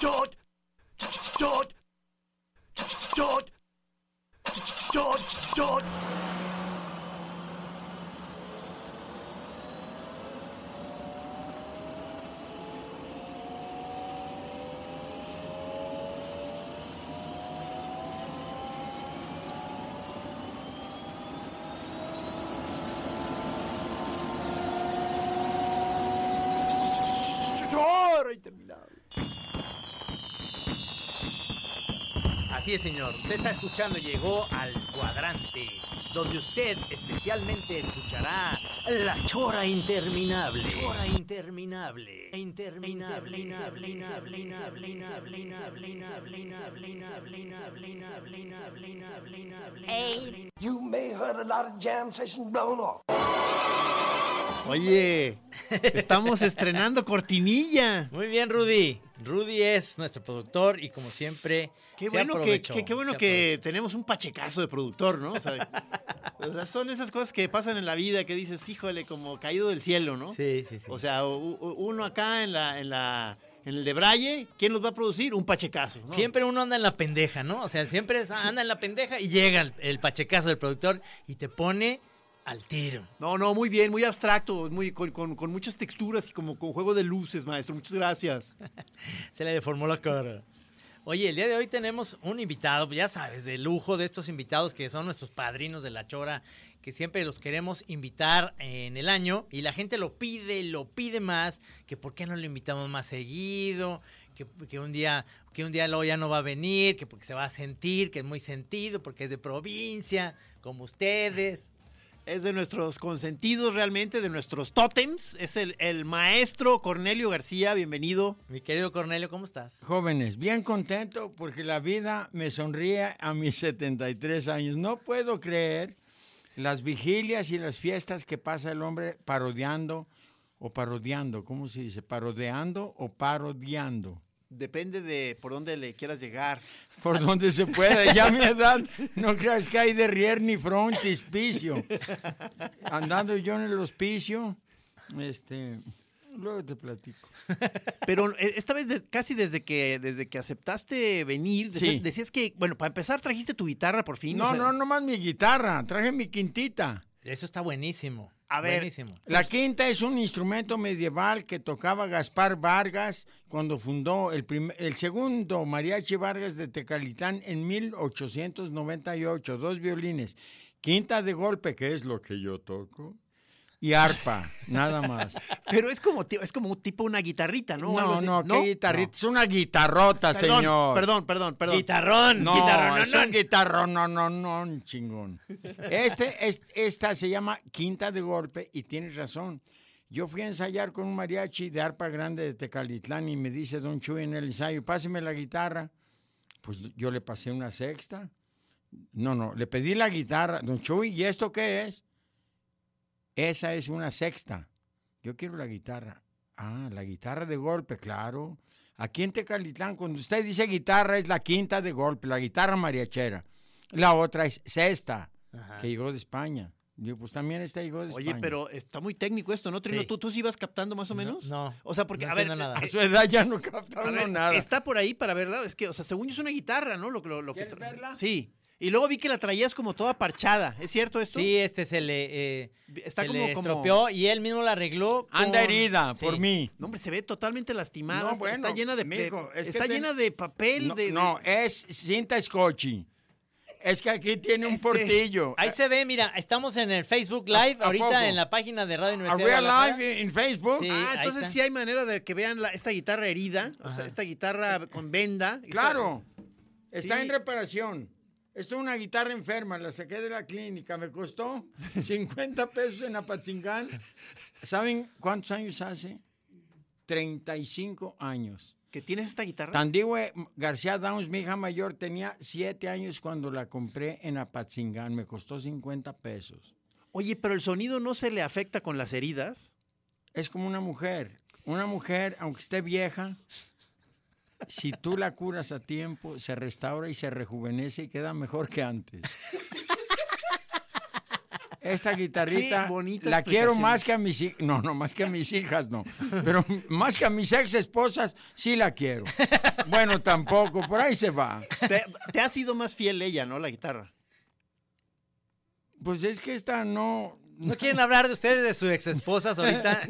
Todd! Todd! Todd! Todd! Todd! Así señor. Usted está escuchando, llegó al cuadrante, donde usted especialmente escuchará la chora interminable. Chora interminable. Interminable. Hey, you may heard a lot of jam sessions blown off. Oye, estamos estrenando cortinilla. Muy bien, Rudy. Rudy es nuestro productor y como siempre. Qué se bueno, que, qué- bueno tenemos un pachecazo de productor, ¿no? O sea, o sea, son esas cosas que pasan en la vida que dices, híjole, como caído del cielo, ¿no? Sí, sí, sí. O sea, uno acá en la, en la, en el de Braille, ¿quién los va a producir? Un pachecazo. ¿no? Siempre uno anda en la pendeja, ¿no? O sea, siempre anda en la pendeja y llega el, el pachecazo del productor y te pone al tiro. No, no, muy bien, muy abstracto, muy, con, con- con muchas texturas y como con juego de luces, maestro. Muchas gracias. Se le deformó la cara. Oye, el día de hoy tenemos un invitado, ya sabes, de lujo de estos invitados que son nuestros padrinos de la chora, que siempre los queremos invitar en el año y la gente lo pide, lo pide más, que por qué no lo invitamos más seguido, que, que un día que un día luego ya no va a venir, que porque se va a sentir, que es muy sentido, porque es de provincia, como ustedes. Es de nuestros consentidos realmente, de nuestros tótems. Es el, el maestro Cornelio García, bienvenido. Mi querido Cornelio, ¿cómo estás? Jóvenes, bien contento porque la vida me sonríe a mis 73 años. No puedo creer las vigilias y las fiestas que pasa el hombre parodiando o parodiando, ¿cómo se dice? Parodeando o parodiando. Depende de por dónde le quieras llegar. Por donde se pueda. Ya a mi edad, no creas que hay de rier ni frontispicio. Andando yo en el hospicio, este, luego te platico. Pero eh, esta vez de- casi desde que desde que aceptaste venir, decías, Sí. decías que, bueno, para empezar trajiste tu guitarra por fin. o No, sea, no, nomás mi guitarra, traje mi quintita. Eso está buenísimo. A ver, buenísimo. La quinta es un instrumento medieval que tocaba Gaspar Vargas cuando fundó el, el segundo Mariachi Vargas de Tecalitán en 1898. Dos violines, quinta de golpe, que es lo que yo toco, y arpa, nada más. Pero es como es como un tipo una guitarrita, ¿no? No, no, qué guitarrita. Es una guitarrota, Perdón, señor. Perdón, perdón, perdón. Guitarrón, No, guitarrón, es un guitarrón, no, no, no, chingón. Este, es- esta se llama quinta de golpe y tienes razón. Yo fui a ensayar con un mariachi de arpa grande de Tecalitlán y me dice Don Chuy en el ensayo, páseme la guitarra. Pues yo le pasé una sexta. No, no, le pedí la guitarra. Don Chuy, ¿y esto qué es? Esa es una sexta. Yo quiero la guitarra. Ah, la guitarra de golpe, claro. Aquí en Tecalitlán, cuando usted dice guitarra, es la quinta de golpe, la guitarra mariachera. La otra es sexta, que llegó de España. Digo, pues también esta llegó de Oye, España. pero está muy técnico esto, ¿no, Trino? Sí. ¿Tú, ¿Tú sí ibas captando más o menos? No. O sea, porque, no a ver, nada. A su edad ya no capta a uno ver, nada. está por ahí para verla. Es que, o sea, según yo es una guitarra, ¿no? Lo, lo, lo que ¿Quieres tra- verla? Sí. Y luego vi que la traías como toda parchada. ¿Es cierto esto? Sí, este se le, eh, Está se como, le como... estropeó y él mismo la arregló. Anda herida Sí. por mí. No, hombre, se ve totalmente lastimada. No, está- bueno, está llena de, mijo, es está ten- llena de papel. No, de, de- no, es cinta scotchy. Es que aquí tiene un Este, portillo. Ahí se ve, mira, estamos en el Facebook Live, ¿A ahorita en la página de Radio ¿A Universidad. de real live en Facebook? Sí. Ah, entonces está. sí hay manera de que vean la- esta guitarra herida, o sea, esta guitarra con venda. Claro. Está Sí. en reparación. Esto es una guitarra enferma, la saqué de la clínica, me costó 50 pesos en Apatzingán. ¿Saben cuántos años hace? 35 años. ¿Que tienes esta guitarra? Tandigüe García Downs, mi hija mayor, tenía 7 años cuando la compré en Apatzingán, me costó 50 pesos. Oye, pero el sonido no se le afecta con las heridas. Es como una mujer. Una mujer, aunque esté vieja, si tú la curas a tiempo, se restaura y se rejuvenece y queda mejor que antes. Esta guitarrita la quiero más que a mis hijas. No, no, más que a mis hijas, no. Pero más que a mis ex esposas, sí la quiero. Bueno, tampoco, por ahí se va. Te, te ha sido más fiel ella, ¿no? La guitarra. Pues es que esta no. ¿No quieren hablar de ustedes de sus ex esposas ahorita?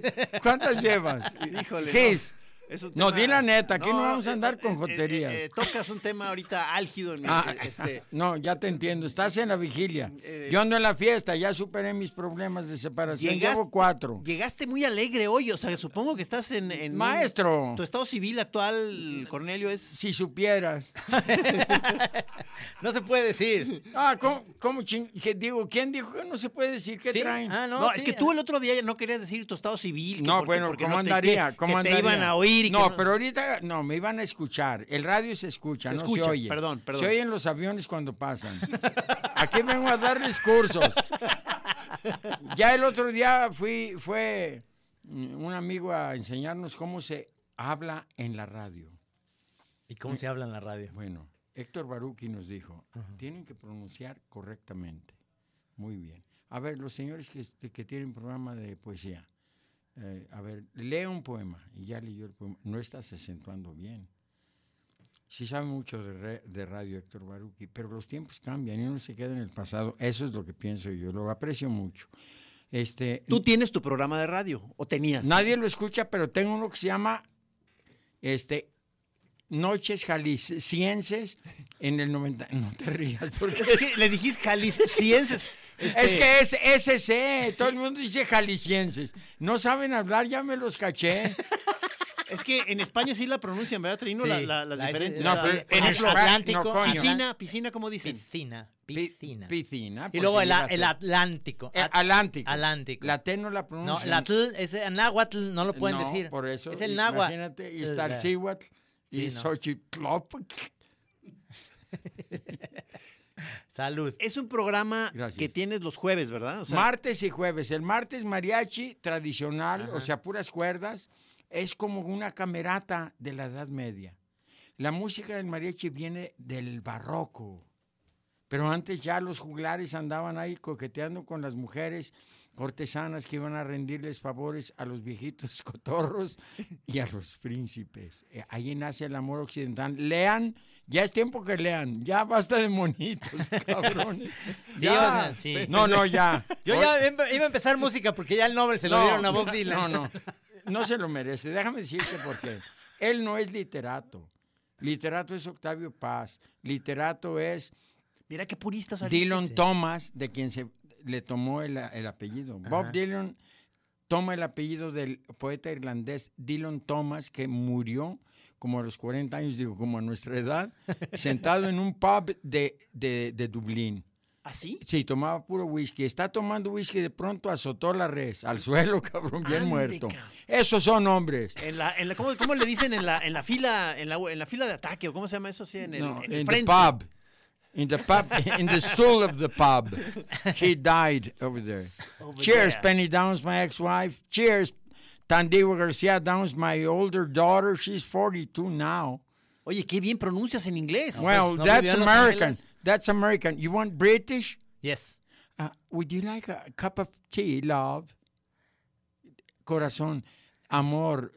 ¿Cuántas llevas? Híjole. Gis, Es un No, di la neta, aquí no vamos a eh, andar eh, con eh, joterías. eh, tocas un tema ahorita álgido en mi, Ah, este, no, ya te entiendo. Estás en la vigilia. Eh, Yo ando en la fiesta, ya superé mis problemas de separación. Llegaste- Llevo cuatro. Llegaste muy alegre hoy, o sea, supongo que estás en... en un- Maestro. tu estado civil actual, Cornelio, es... Si supieras. No se puede decir. Ah, ¿cómo, cómo ching- que digo, ¿quién dijo que no se puede decir qué ¿Sí? traen? Ah, no, No, sí, es que tú el otro día no querías decir tu estado civil. que No, porque- bueno, porque ¿cómo no te- andaría? que- ¿Cómo que andaría? te iban a oír y que no, pero ahorita no, me iban a escuchar. El radio se escucha, Se no escucha, se oye. perdón, perdón. Se oyen los aviones cuando pasan. Aquí vengo a darles cursos. Ya el otro día fui, fue mm, un amigo a enseñarnos cómo se habla en la radio. ¿Y cómo se habla en la radio? Bueno, Héctor Baruki nos dijo, tienen que pronunciar correctamente. Muy bien. A ver, los señores que, que tienen programa de poesía, eh, a ver, lee un poema y ya leyó el poema. No estás acentuando bien. Sí sabe mucho de, re- de radio Héctor Baruki, pero los tiempos cambian y uno se queda en el pasado. Eso es lo que pienso yo, lo aprecio mucho. Este, Tú tienes tu programa de radio, o tenías. Nadie lo escucha, pero tengo uno que se llama este, Noches Jaliscienses en el 90. No te rías, porque Es que le dijiste jaliscienses. Este, es que es SC. Todo el mundo dice jaliscienses. No saben hablar, ya me los caché. Es que en España sí la pronuncian, ¿verdad, Trino? Sí, La- la- las la- diferentes. No, pero en el Atlántico, no. Piscina, piscina, ¿cómo dicen? Piscina, Pi- piscina. Piscina. Y luego el, el T. Atlántico. Eh, At- Atlántico. Atlántico. La T no la No, pronuncian. la tl, ese náhuatl no lo pueden No, decir. por eso. Es el náhuatl. Imagínate, y está el Cihuatl y Sí, no. Xochitl. Salud. Es un programa Gracias. que tienes los jueves, ¿verdad? O sea, martes y jueves. El martes mariachi tradicional, o sea, puras cuerdas, es como una camerata de la Edad Media. La música del mariachi viene del barroco. Pero antes ya los juglares andaban ahí coqueteando con las mujeres cortesanas que iban a rendirles favores a los viejitos cotorros y a los príncipes. Eh, Ahí nace el amor occidental. Lean, ya es tiempo que lean. Ya basta de monitos, cabrones. Sí, Ya. o sea, sí. No, no, ya. Yo Hoy- ya iba a empezar música porque ya el nombre se lo no, dieron a Bob Dylan. No, no, no se lo merece. Déjame decirte por qué. Él no es literato. Literato es Octavio Paz. Literato es mira qué purista saliste. Dylan Thomas, de quien se le tomó el, el apellido. Bob Dylan toma el apellido del poeta irlandés Dylan Thomas, que murió como a los 40 años, digo, como a nuestra edad, sentado en un pub de, de, de Dublín. ¿Así? Sí, tomaba puro whisky. Está tomando whisky de pronto azotó la res al suelo, cabrón, bien Ande, muerto. cabrón. Esos son hombres. En la, en la, ¿cómo, cómo le dicen en la, en la fila, en la, en la fila de ataque o cómo se llama eso así en el, No, en el frente? pub. In the pub, in the stool of the pub. He died over there. Over Cheers, there. Penny Downs, my ex-wife. Cheers, Tandiwa Garcia Downs, my older daughter. She's 42 now. Oye, qué bien pronuncias en inglés. well, ¿no that's vivió en Los American. That's American. You want British? Yes. Uh, would you like a cup of tea, love? Corazón, amor,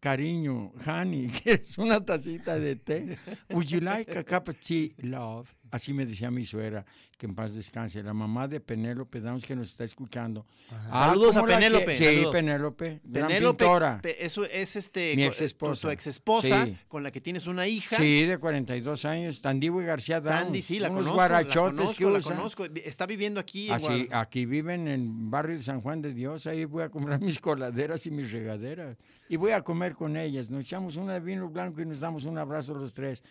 cariño, honey, ¿quieres una tacita de té? Would you like a cup of tea, love? Así me decía mi suegra, que en paz descanse. La mamá de Penélope Downs que nos está escuchando. Ah, Saludos a ¿cómo la Penélope, que- Sí, saludos. Penélope. gran Penélope, pintora. pe- eso es este Mi co- exesposa. tu, tu exesposa Sí. con la que tienes una hija. Sí, de 42 años. Tandivo y García Downs. Tandy, sí, la unos conozco, guarachotes la conozco, que la conozco. Está viviendo aquí en Así, aquí viven en el barrio de San Juan de Dios, ahí voy a comprar mis coladeras y mis regaderas. Y voy a comer con ellas. Nos echamos una de vino blanco y nos damos un abrazo los tres.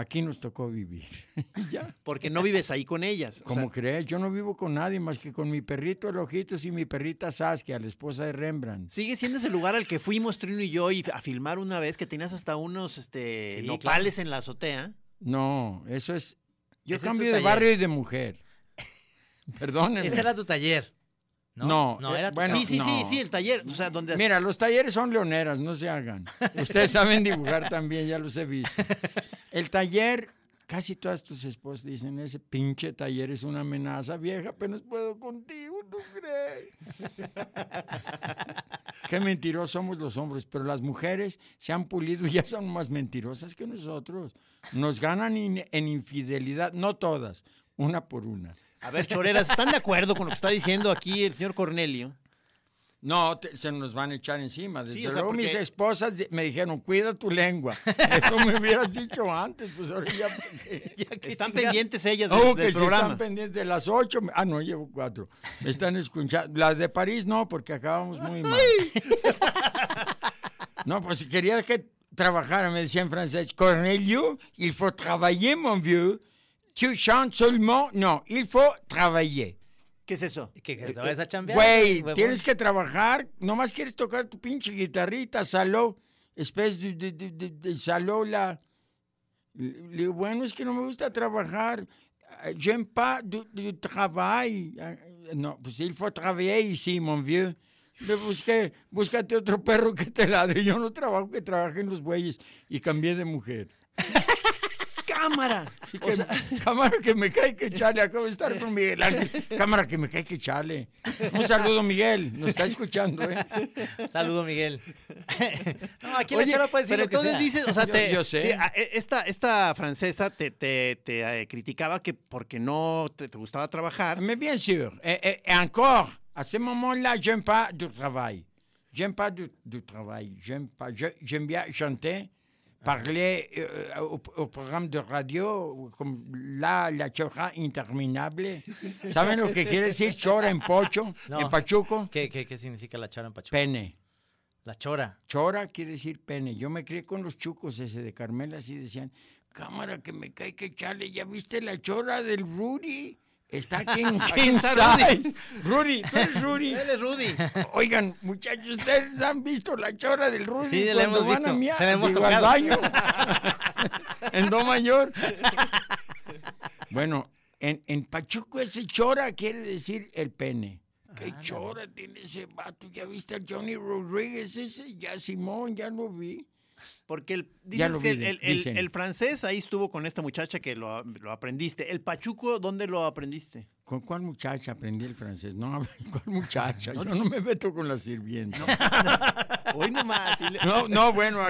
Aquí nos tocó vivir. ya. Porque no vives ahí con ellas. o Como sea, crees, yo no vivo con nadie más que con mi perrito el Ojitos y mi perrita Saskia, la esposa de Rembrandt. Sigue siendo ese lugar al que fuimos Trino y yo y a filmar una vez que tenías hasta unos este, Sí, nopales en la azotea. No, eso es... Yo cambio de taller. barrio y de mujer. Perdónenme. Ese era tu taller. No, No, no eh, era tu bueno, sí, sí, sí, no. sí, el taller. O sea, donde Mira, los talleres son leoneras, no se hagan. Ustedes saben dibujar también, ya los he visto. El taller, casi todas tus esposas dicen, ese pinche taller es una amenaza vieja, apenas puedo contigo, ¿tú crees? Qué mentirosos somos los hombres, pero las mujeres se han pulido y ya son más mentirosas que nosotros. Nos ganan in- en infidelidad, no todas, una por una. A ver, choreras, ¿están de acuerdo con lo que está diciendo aquí el señor Cornelio? No, te- se nos van a echar encima. Desde Sí, o sea, luego mis esposas me dijeron, cuida tu lengua. Eso me hubieras dicho antes, pues ahora ya. Ya, Están pendientes ellas del, Oh, del que si programa. están pendientes de las ocho. Ah, no, llevo cuatro. Me están escuchando. Las de París no, porque acabamos muy mal. No, pues si quería que trabajara, me decía en francés, Cornelio, il faut travailler, mon vieux. Tu chantes seulement. No, il faut travailler. ¿Qué es eso? Que, que te vayas a chambear. Güey, tienes que trabajar. Nomás quieres tocar tu pinche guitarrita, saló. Especie de, de, de, de- de saló la. Le digo, bueno, es que no me gusta trabajar. Eh, J'aime pas du, du travail. Ah, No, pues il faut travailler ici, mon vieux. Le busqué, búscate otro perro que te ladre. Yo no trabajo que trabaje en los bueyes. Y cambié de mujer. ¡Cámara! Que- cámara que me cae que chale, acabo de estar con Miguel Ángel. Cámara que me cae que chale. Un saludo, Miguel. Nos está escuchando, ¿eh? Saludo, Miguel. no, aquí Oye, la puedes decir pero lo que entonces sea. dices, o sea, Yo- te- yo sé. te- e- esta, esta francesa te, te, te, eh, criticaba que porque no te, te gustaba trabajar. Mais bien sûr. Et, et- et encore, à ce moment-là, j'aime pas du travail. J'aime pas du, du travail. J'aime pas. J'aime bien chanter, parler euh, au, au programme de radio, comme là, la chora interminable. ¿Saben lo que quiere decir chora en pocho, No. en pachuco? ¿Qué, qué, qué significa la chora en Pachuca? Pene. La chora. Chora quiere decir pene. Yo me crié con los chucos ese de Carmela, así decían, cámara que me cae que chale, ¿ya viste la chora del Rudy? Está aquí en Kingside. Rudy, tú eres Rudy. Él es Rudy. Oigan, muchachos, ¿ustedes han visto la chora del Rudy Sí, la cuando hemos van a visto. Se la hemos Digo, al tocado. baño. en Do mayor. bueno, en, en Pachuco ese chora quiere decir el pene. ¿Qué chora tiene ese vato? ¿Ya viste a Johnny Rodríguez ese? Ya Simón, ya lo vi. Porque el, dices que el, el- el francés ahí estuvo con esta muchacha que lo, lo aprendiste. El pachuco, ¿dónde lo aprendiste? ¿Con cuál muchacha aprendí el francés? No, ¿cuál muchacha? Yo no me meto con la sirvienta. Hoy nomás. No, no, bueno.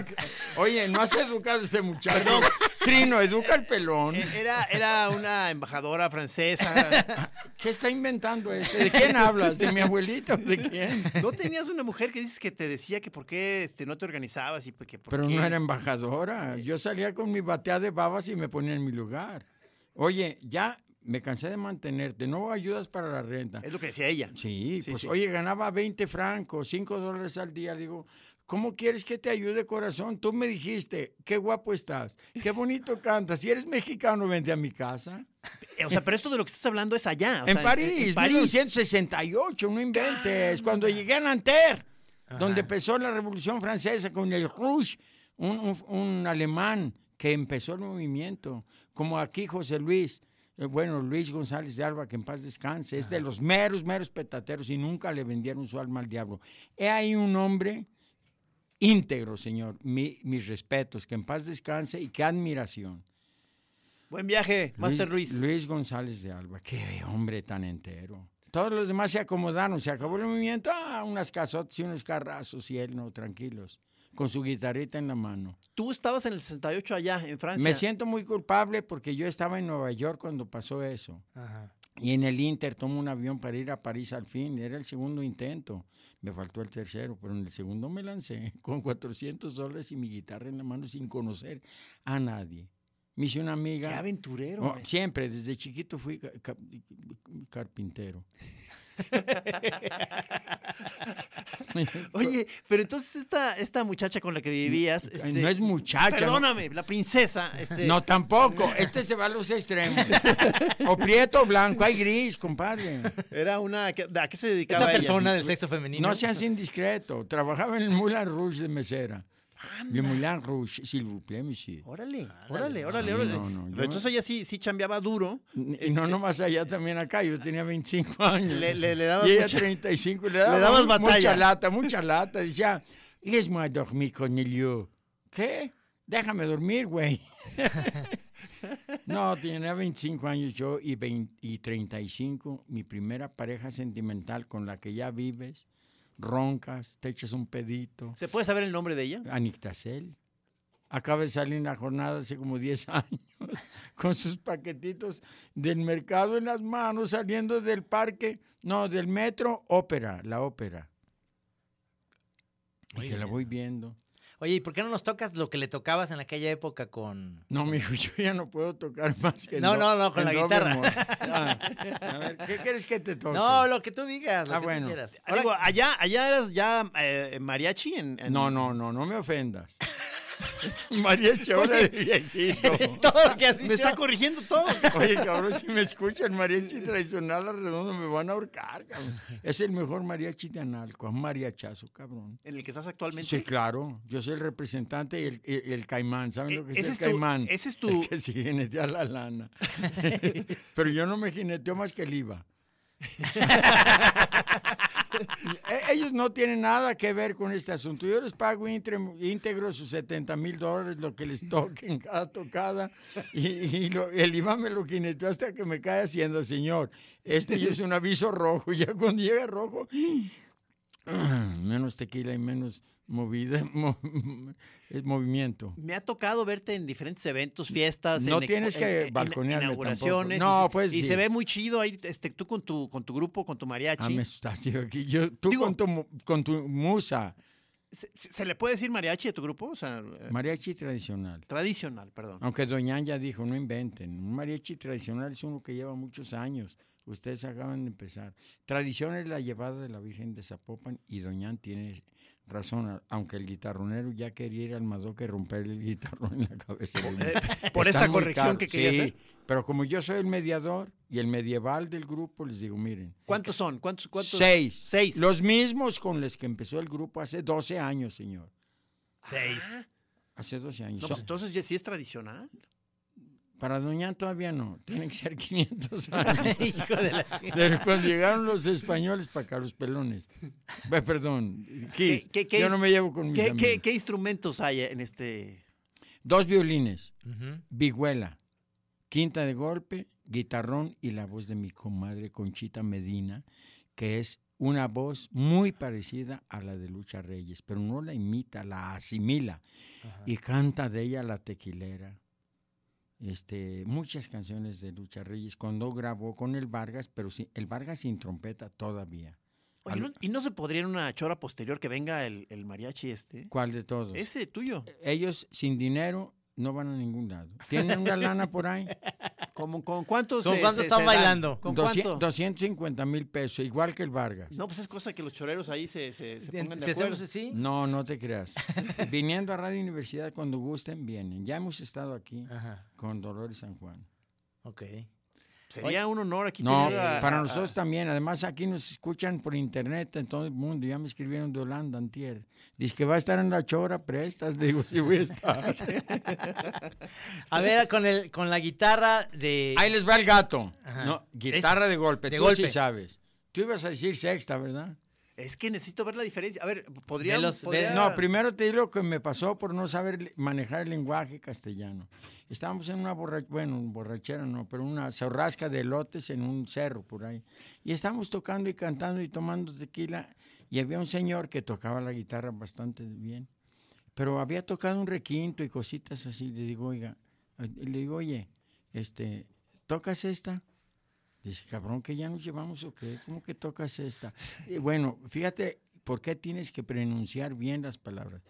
Oye, no has educado a este muchacho. Trino, educa al pelón. Eh, Era, era una embajadora francesa. ¿Qué está inventando este? ¿De quién hablas? ¿De mi abuelito? ¿De quién? ¿No tenías una mujer que dices que te decía que por qué este, no te organizabas y por que por Pero qué? no era embajadora. Yo salía con mi batea de babas y me ponía en mi lugar. Oye, ya me cansé de mantenerte. No ayudas para la renta. Es lo que decía ella. Sí, Sí, pues sí. oye, ganaba 20 francos, 5 dólares al día. Digo, ¿cómo quieres que te ayude, corazón? Tú me dijiste, qué guapo estás, qué bonito cantas. Si eres mexicano, vente a mi casa. O sea, pero esto de lo que estás hablando es allá. o en sea, París, en París. 1968, no inventes. Cuando llegué a Nanterre, donde empezó la Revolución Francesa con el Rouge, un, un- un alemán que empezó el movimiento, como aquí José Luis. Eh, Bueno, Luis González de Alba, que en paz descanse, es de los meros, meros petateros y nunca le vendieron su alma al diablo. He ahí un hombre íntegro, señor. Mi- mis respetos, que en paz descanse y qué admiración. Buen viaje, Master Luis. Luis González de Alba, qué hombre tan entero. Todos los demás se acomodaron, se acabó el movimiento, ah, unas casotas y unos carrazos y él no, tranquilos. Con su guitarrita en la mano. Tú estabas en el 68 allá, en Francia. Me siento muy culpable porque yo estaba en Nueva York cuando pasó eso. Ajá. Y en el Inter tomo un avión para ir a París al fin. Era el segundo intento. Me faltó el tercero, pero en el segundo me lancé con 400 dólares y mi guitarra en la mano sin conocer a nadie. Me hice una Qué amiga. aventurero. Oh, güey. siempre, desde chiquito fui ca- ca- carpintero. Oye, pero entonces esta, esta muchacha con la que vivías. Ay, este, no es muchacha, ¿no? Perdóname, la princesa. Este, No, tampoco. Este se va a los extremos. O prieto o blanco. Hay gris, compadre. Era una. ¿A qué se dedicaba ella? persona del sexo femenino. No seas indiscreto. Trabajaba en el Moulin Rouge de mesera. Le Moulin Rouge, s'il vous plaît, monsieur. Órale, órale, órale, Sí, órale. no, no, Pero yo- entonces ella sí, sí chambeaba duro. Y Este, no nomás allá, también acá. Yo tenía 25 años. Le- le- le dabas y ella mucha- 35. Le, daba dabas mu- batalla. Mucha lata, mucha lata. Decía, laisse-moi dormir con el ¿Qué? Déjame dormir, güey. no, tenía 25 años yo y, 20 y 35. Mi primera pareja sentimental con la que ya vives. Roncas, te echas un pedito. ¿Se puede saber el nombre de ella? Anictasel. Acaba de salir en la jornada hace como 10 años, con sus paquetitos del mercado en las manos, saliendo del parque, no, del metro, ópera, la ópera. Y que la voy viendo. Oye, ¿y por qué no nos tocas lo que le tocabas en aquella época con... No, mijo, yo ya no puedo tocar más que No, no, no, con la guitarra. Ah, a ver, ¿qué quieres que te toque? No, lo que tú digas, lo Ah, que bueno. tú quieras. Ah, Digo, allá, allá eras ya eh, mariachi en, en- no, no, no, no me ofendas. María Chora de viejito. Todo lo que has Me está corrigiendo todo. Oye, cabrón, si me escuchan mariachi tradicional arredondo me van a ahorcar, cabrón. Es el mejor mariachi de Analco, es un mariachazo, cabrón. En el que estás actualmente. Sí, claro. Yo soy el representante y el, caimán. ¿Saben E- lo que es el es tu- caimán? ese es tu- El que se jinetea la lana. Pero yo no me jineteo más que el IVA. E- Ellos no tienen nada que ver con este asunto. Yo les pago íntegro sus 70 mil dólares, lo que les toque en cada tocada. Y, y el IVA me lo jineteó hasta que me cae haciendo, señor. Este es un aviso rojo. Ya cuando llega rojo, menos tequila y menos movida, mo- eh, movimiento. Me ha tocado verte en diferentes eventos, fiestas. No en tienes que en- balconearme inauguraciones. tampoco. No, pues, y sí. se ve muy chido ahí este, tú con tu, con tu grupo, con tu mariachi. Ah, me asustaste aquí. Yo, tú Digo- con, tu, con tu musa, ¿Se, se- se le puede decir mariachi a tu grupo? O sea, eh, mariachi tradicional. tradicional, perdón. Aunque Doña ya dijo, no inventen. Un mariachi tradicional es uno que lleva muchos años. Ustedes acaban de empezar. Tradición es la llevada de la Virgen de Zapopan y Doñán tiene razón, aunque el guitarronero ya quería ir al Madoque y romper el guitarrón en la cabeza. uno. por esta corrección caros. que quería Sí, hacer. Pero como yo soy el mediador y el medieval del grupo, les digo, miren, ¿Cuántos son? ¿Cuántos? cuántos? seis. Seis. Los mismos con los que empezó el grupo hace 12 años, señor. Seis. Hace 12 años. No, pues entonces ya sí es tradicional. Para Doñán todavía no, tienen que ser 500 años. Hijo de la. Pero cuando llegaron los españoles para acá, los pelones. Perdón, Kiss, ¿Qué- qué- qué yo no me llevo con mis ¿Qué, amigos. qué, qué instrumentos hay en este? Dos violines, Ujú. vihuela, quinta de golpe, guitarrón y la voz de mi comadre Conchita Medina, que es una voz muy parecida a la de Lucha Reyes, pero no la imita, la asimila. Y canta de ella la tequilera. Este, muchas canciones de Lucha Reyes, cuando grabó con el Vargas, pero sí, el Vargas sin trompeta todavía. Oye, Al- ¿no- ¿Y no se podría en una chora posterior que venga el, el mariachi este? ¿Cuál de todos? Ese tuyo. Ellos sin dinero no van a ningún lado. ¿Tienen una lana por ahí? ¿Cómo, ¿Con cuántos? ¿Con se- cuánto se- están bailando? ¿Con Doci- cuánto? 250 mil pesos, igual que el Vargas. No, pues es cosa que los choreros ahí se, se, se pongan de acuerdo. así. No, no te creas. Viniendo a Radio Universidad cuando gusten, vienen. Ya hemos estado aquí Ajá, con Dolores San Juan. ok. Sería un honor aquí No, tener a- para a- nosotros también. Además, aquí nos escuchan por internet en todo el mundo. Ya me escribieron de Holanda, antier. Dice que va a estar en la chora, prestas. Digo, sí voy a estar. A ver, con, el, con la guitarra de... Ahí les va el gato. Ajá. No, guitarra de golpe. de Tú golpe. sí sabes. Tú ibas a decir sexta, ¿verdad? Es que necesito ver la diferencia. A ver, podría... De los- de- podría- No, primero te digo lo que me pasó por no saber manejar el lenguaje castellano. Estábamos en una borrachera, bueno, borrachera no, pero una zorrasca de elotes en un cerro por ahí. Y estábamos tocando y cantando y tomando tequila y había un señor que tocaba la guitarra bastante bien. pero había tocado un requinto y cositas así. Le digo, oiga, y le digo, oye, este, ¿tocas esta? Dice, cabrón, que ya nos llevamos o qué, ¿cómo que tocas esta? Y bueno, fíjate por qué tienes que pronunciar bien las palabras.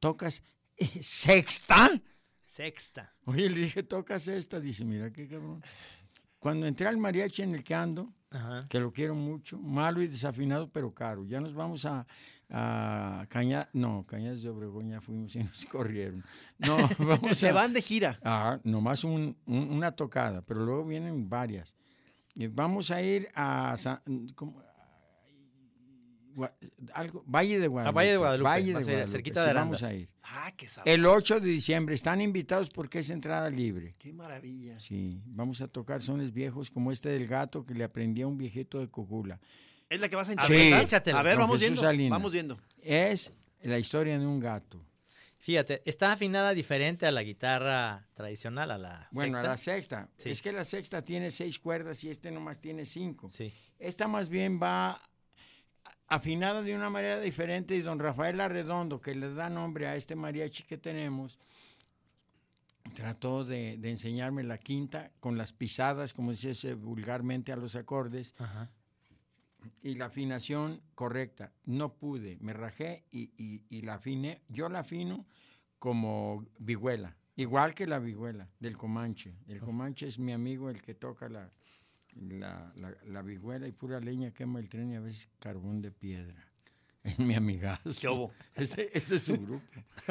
¿Tocas eh, sexta? Sexta. Oye, le dije, tocas esta. Dice, mira qué cabrón. Cuando entré al mariachi en el que ando, Ajá. que lo quiero mucho, malo y desafinado, pero caro. Ya nos vamos a, a Caña, no, Cañas de Obregón ya fuimos y nos corrieron. No, vamos Se a, van de gira. Ah, nomás un- un- una tocada, pero luego vienen varias. Y vamos a ir a Sa- ¿cómo? Gua- algo, Valle de Guadalupe. Valle de Guadalupe, Valle va a de ser Guadalupe, cerquita sí, de Vamos Arandas. a ir. Ah, qué sabroso. El 8 de diciembre. Están invitados porque es entrada libre. Qué maravilla. Sí, vamos a tocar sones viejos como este del gato que le aprendí a un viejito de Cojula. Es la que vas a interpretar. ver, échatela. A ver, Con vamos Jesús viendo. Salinas. Vamos viendo. Es la historia de un gato. Fíjate, está afinada diferente a la guitarra tradicional, a la Bueno, a sexta. la sexta. Sí. Es que la sexta tiene seis cuerdas y este nomás tiene cinco. Sí. Esta más bien va afinada de una manera diferente y don Rafael Arredondo, que le da nombre a este mariachi que tenemos, trató de, de enseñarme la quinta con las pisadas, como se dice vulgarmente a los acordes, Ajá. Y la afinación correcta. No pude, me rajé y, y- y la afiné. Yo la afino como vihuela, igual que la vihuela del Comanche. El Comanche es mi amigo, el que toca la, la, la, la vihuela y pura leña quema el tren y a veces carbón de piedra. Es mi amigazo. ¿Qué? Ese, ese es su grupo.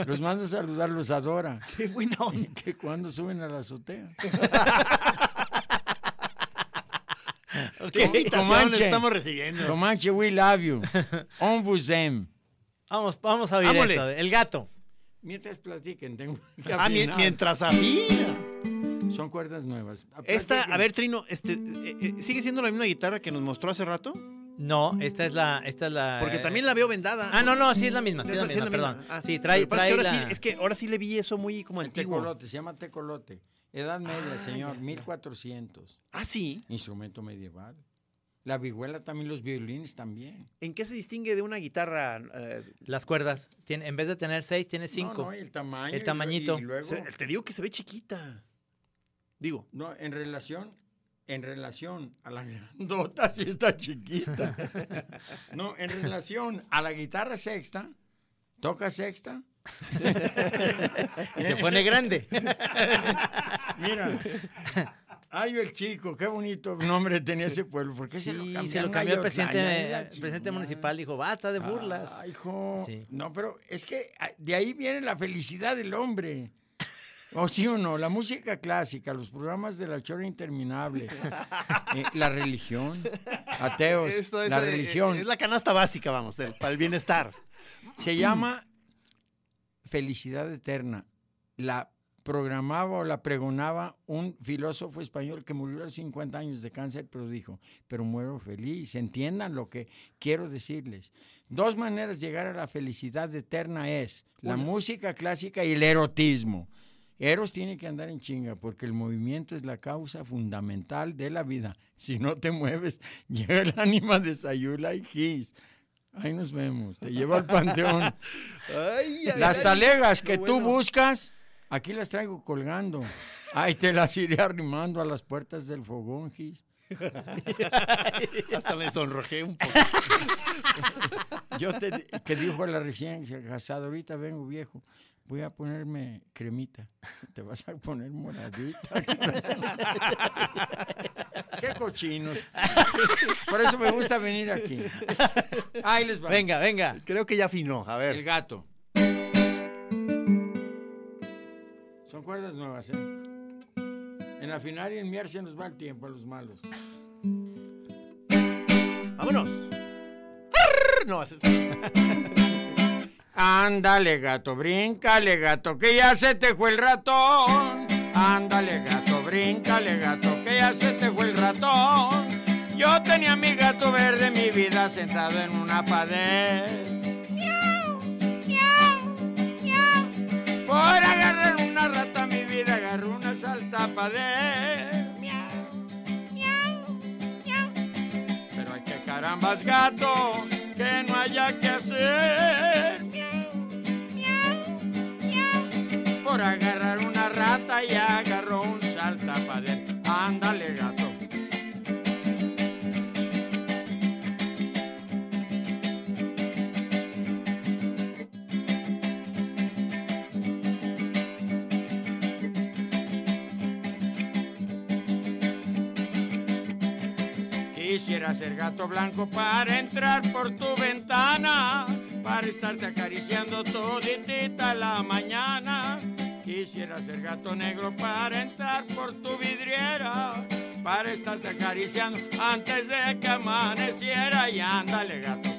Los manda a saludar, los adora. Qué buena onda. Que cuando suben a la azotea. ¿Qué invitación Comanche. estamos recibiendo? Comanche, we love you. On vous aime. Vamos, vamos a ver esto. El gato. Mientras platiquen, tengo que Ah, afinar. mientras afina. Son cuerdas nuevas. Esta, a ver, Trino, este, eh, eh, ¿sigue siendo la misma guitarra que nos mostró hace rato? No, esta es la, esta es la. Porque también la veo vendada. Ah, no, no, sí es la misma, sí es la misma, perdón. Ah, sí, trae, trae es que ahora la. sí, es que ahora sí le vi eso muy como El antiguo. tecolote, se llama tecolote. Edad media, señor, 1400. Ah, sí. Instrumento medieval. La vihuela también, los violines también. ¿En qué se distingue de una guitarra? eh, Las cuerdas. Tiene, en vez de tener seis, tiene cinco. No, el tamaño. El tamañito. Y, luego, se- te digo que se ve chiquita. Digo, no, en relación, en relación a la grandota, sí está chiquita. no, en relación a la guitarra sexta, toca sexta. Y se pone grande. Mira. Ay, el chico, qué bonito nombre tenía ese pueblo. ¿Por qué se lo Sí, cambiaron se lo cambió el presidente, el municipal. Dijo, basta de burlas. Ay, hijo. Sí. No, pero es que ah, de ahí viene la felicidad del hombre. ¿O sí o no? La música clásica, los programas de la chora interminable, eh, la religión, ateos, esto es, la eh, religión. es la canasta básica, vamos, del- para el bienestar. Se llama felicidad eterna. La programaba o la pregonaba un filósofo español que murió a los 50 años de cáncer, pero dijo, pero muero feliz. Entiendan lo que quiero decirles. Dos maneras de llegar a la felicidad eterna es la música clásica y el erotismo. Eros tiene que andar en chinga porque el movimiento es la causa fundamental de la vida. Si no te mueves, llega el ánima de Sayula y Gis. Ahí nos vemos. Te llevo al panteón. Ay, ay, Las ay. talegas que tú bueno. buscas, aquí las traigo colgando. Ahí te las iré arrimando a las puertas del fogón, Gis. Hasta me sonrojé un poco. Yo te que dijo la recién casada, ahorita vengo viejo, voy a ponerme cremita. Te vas a poner moradita. Qué cochinos. Por eso me gusta venir aquí. Ahí les va. Venga, venga. Creo que ya afinó. A El ver. gato. Son cuerdas nuevas, ¿eh? En afinar y en miar se nos va el tiempo a los malos. Vámonos. Arr, No, es Ándale, gato, bríncale, gato, que ya se te fue el ratón. Ándale, gato, bríncale, gato, que ya se te fue el ratón. Yo tenía mi gato verde, mi vida sentado en una pared. Por agarrar una rata, mi vida agarró una salta pared. Pero hay que carambas, gato, que no haya que hacer. agarrar una rata y agarró un saltapader. Ándale, gato. Quisiera ser gato blanco para entrar por tu ventana, para estarte acariciando toditita la mañana. Quisiera ser gato negro para entrar por tu vidriera, para estarte acariciando antes de que amaneciera y ándale gato.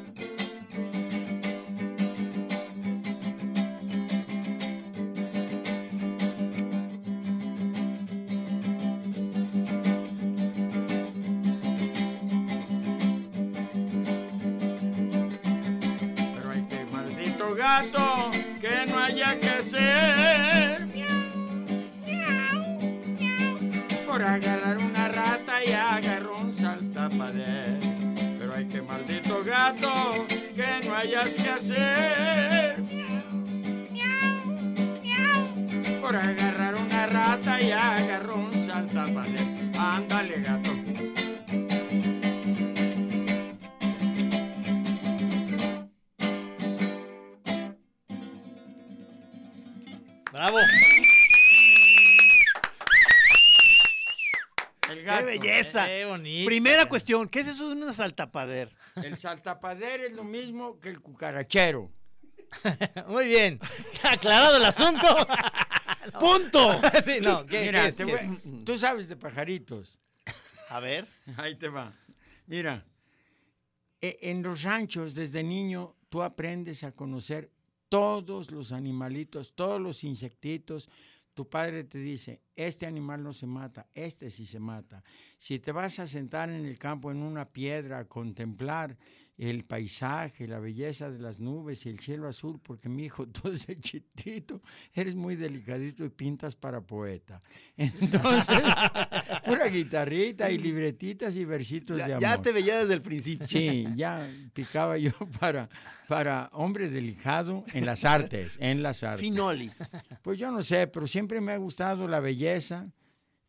Gato que no haya que ser. Por agarrar una rata y agarró un saltapader. Pero hay que maldito gato que no hayas que hacer. Por agarrar una rata y agarró un saltapader. Ándale gato. Bravo. El ¡Qué belleza! Qué bonito. Primera cuestión, ¿qué es eso de una saltapader? El saltapader es lo mismo que el cucarachero. Muy bien. Aclarado el asunto. ¡Punto! Sí, no, ¿qué, Mira, qué es? te ¿Qué voy- es? tú sabes de pajaritos. A ver. Ahí te va. Mira, e- en los ranchos desde niño tú aprendes a conocer todos los animalitos, todos los insectitos. Tu padre te dice, este animal no se mata, este sí se mata. Si te vas a sentar en el campo en una piedra a contemplar el paisaje, la belleza de las nubes y el cielo azul, porque mi hijo, tú desde chiquito eres muy delicadito y pintas para poeta. Entonces, pura guitarrita y libretitas y versitos de Ya, amor. ya te veía desde el principio. Sí, ya picaba yo para, para hombre delicado en las artes, en las artes. Finolis. Pues yo no sé, pero siempre me ha gustado la belleza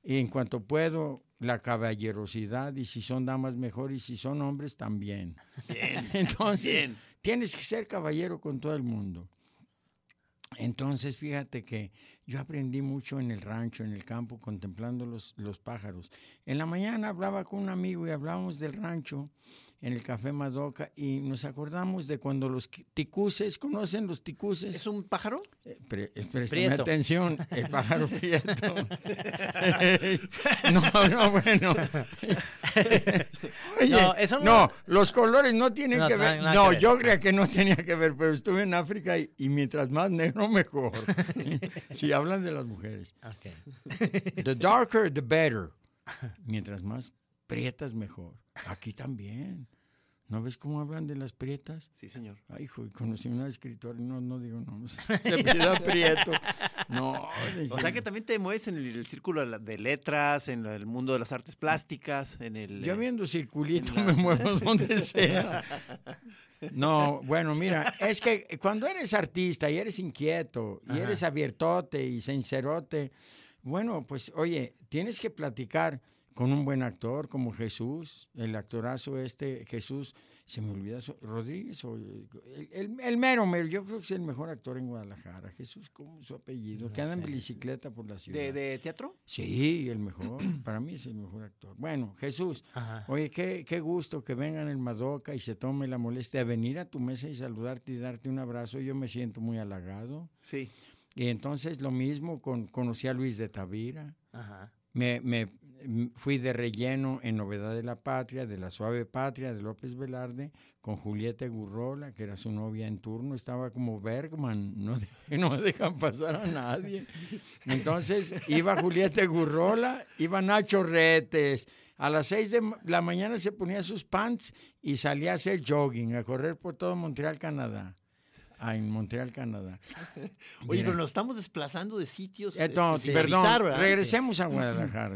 y en cuanto puedo la caballerosidad y si son damas mejor y si son hombres también. Bien. Entonces, Bien. tienes que ser caballero con todo el mundo. Entonces, fíjate que yo aprendí mucho en el rancho, en el campo, contemplando los, los pájaros. En la mañana hablaba con un amigo y hablábamos del rancho en el Café Madoca y nos acordamos de cuando los ticuces, ¿conocen los ticuces? ¿Es un pájaro? Eh, pre- eh, atención, el pájaro prieto. no, no, bueno. Oye, No, no, eso no- los colores no tienen No, que ver. nada no, que ver. yo creía que no tenía que ver, pero estuve en África y, y mientras más negro, mejor. si hablan de las mujeres. The darker, the better. Mientras más prietas, mejor. Aquí también. ¿No ves cómo hablan de las prietas? Sí, señor. Ay, hijo, conocí una escritora, no, no digo no, se apellida Prieto. No, O sea que también te mueves en el, el círculo de letras, en el mundo de las artes plásticas, en el... yo viendo circulito la- me muevo donde sea. No, bueno, mira, es que cuando eres artista y eres inquieto y Ajá. eres abiertote y sincerote, bueno, pues oye, tienes que platicar con un buen actor como Jesús, el actorazo este, Jesús, se me olvida, Rodríguez, o el, el- el mero, mero, yo creo que es el mejor actor en Guadalajara, Jesús, ¿cómo su apellido? que anda en bicicleta por la ciudad. ¿De, de teatro? Sí, el mejor. Para mí es el mejor actor. Bueno, Jesús, Ajá. oye, qué, qué gusto que vengan el Madoca y se tome la molestia de venir a tu mesa y saludarte y darte un abrazo. Yo me siento muy halagado. Sí. Y entonces lo mismo con, conocí a Luis de Tavira. Ajá. Me, me- fui de relleno en Novedad de la Patria, de la Suave Patria de López Velarde, con Julieta Gurrola, que era su novia en turno, estaba como Bergman, no, de- no dejan pasar a nadie. Entonces iba Julieta Gurrola, iba Nacho Retes, a las seis de la mañana se ponía sus pants y salía a hacer jogging, a correr por todo Montreal, Canadá. Ah, en Montreal, Canadá. Oye, Mira. pero nos estamos desplazando de sitios. este, Entonces, sin perdón, avisar, ¿verdad? regresemos a Guadalajara.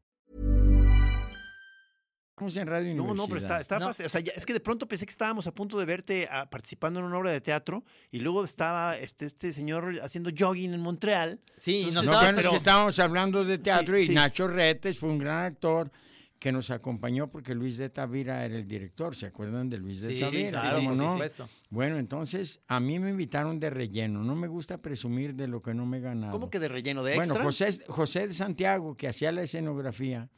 Estamos en Radio No, no, pero está, Universidad. está No. fácil. O sea, ya- es que de pronto pensé que estábamos a punto de verte ah, participando en una obra de teatro y luego estaba este, este señor haciendo jogging en Montreal. Sí, y Entonces, No, es pero- que estábamos hablando de teatro Sí, y sí. Nacho Retes fue un gran actor que nos acompañó porque Luis de Tavira era el director, ¿se acuerdan de Luis de Sí, Tavira? claro, ¿Cómo por no? Bueno, entonces a mí me invitaron de relleno, no me gusta presumir de lo que no me he ganado. ¿Cómo que de relleno de Bueno? José, José de Santiago, que hacía la escenografía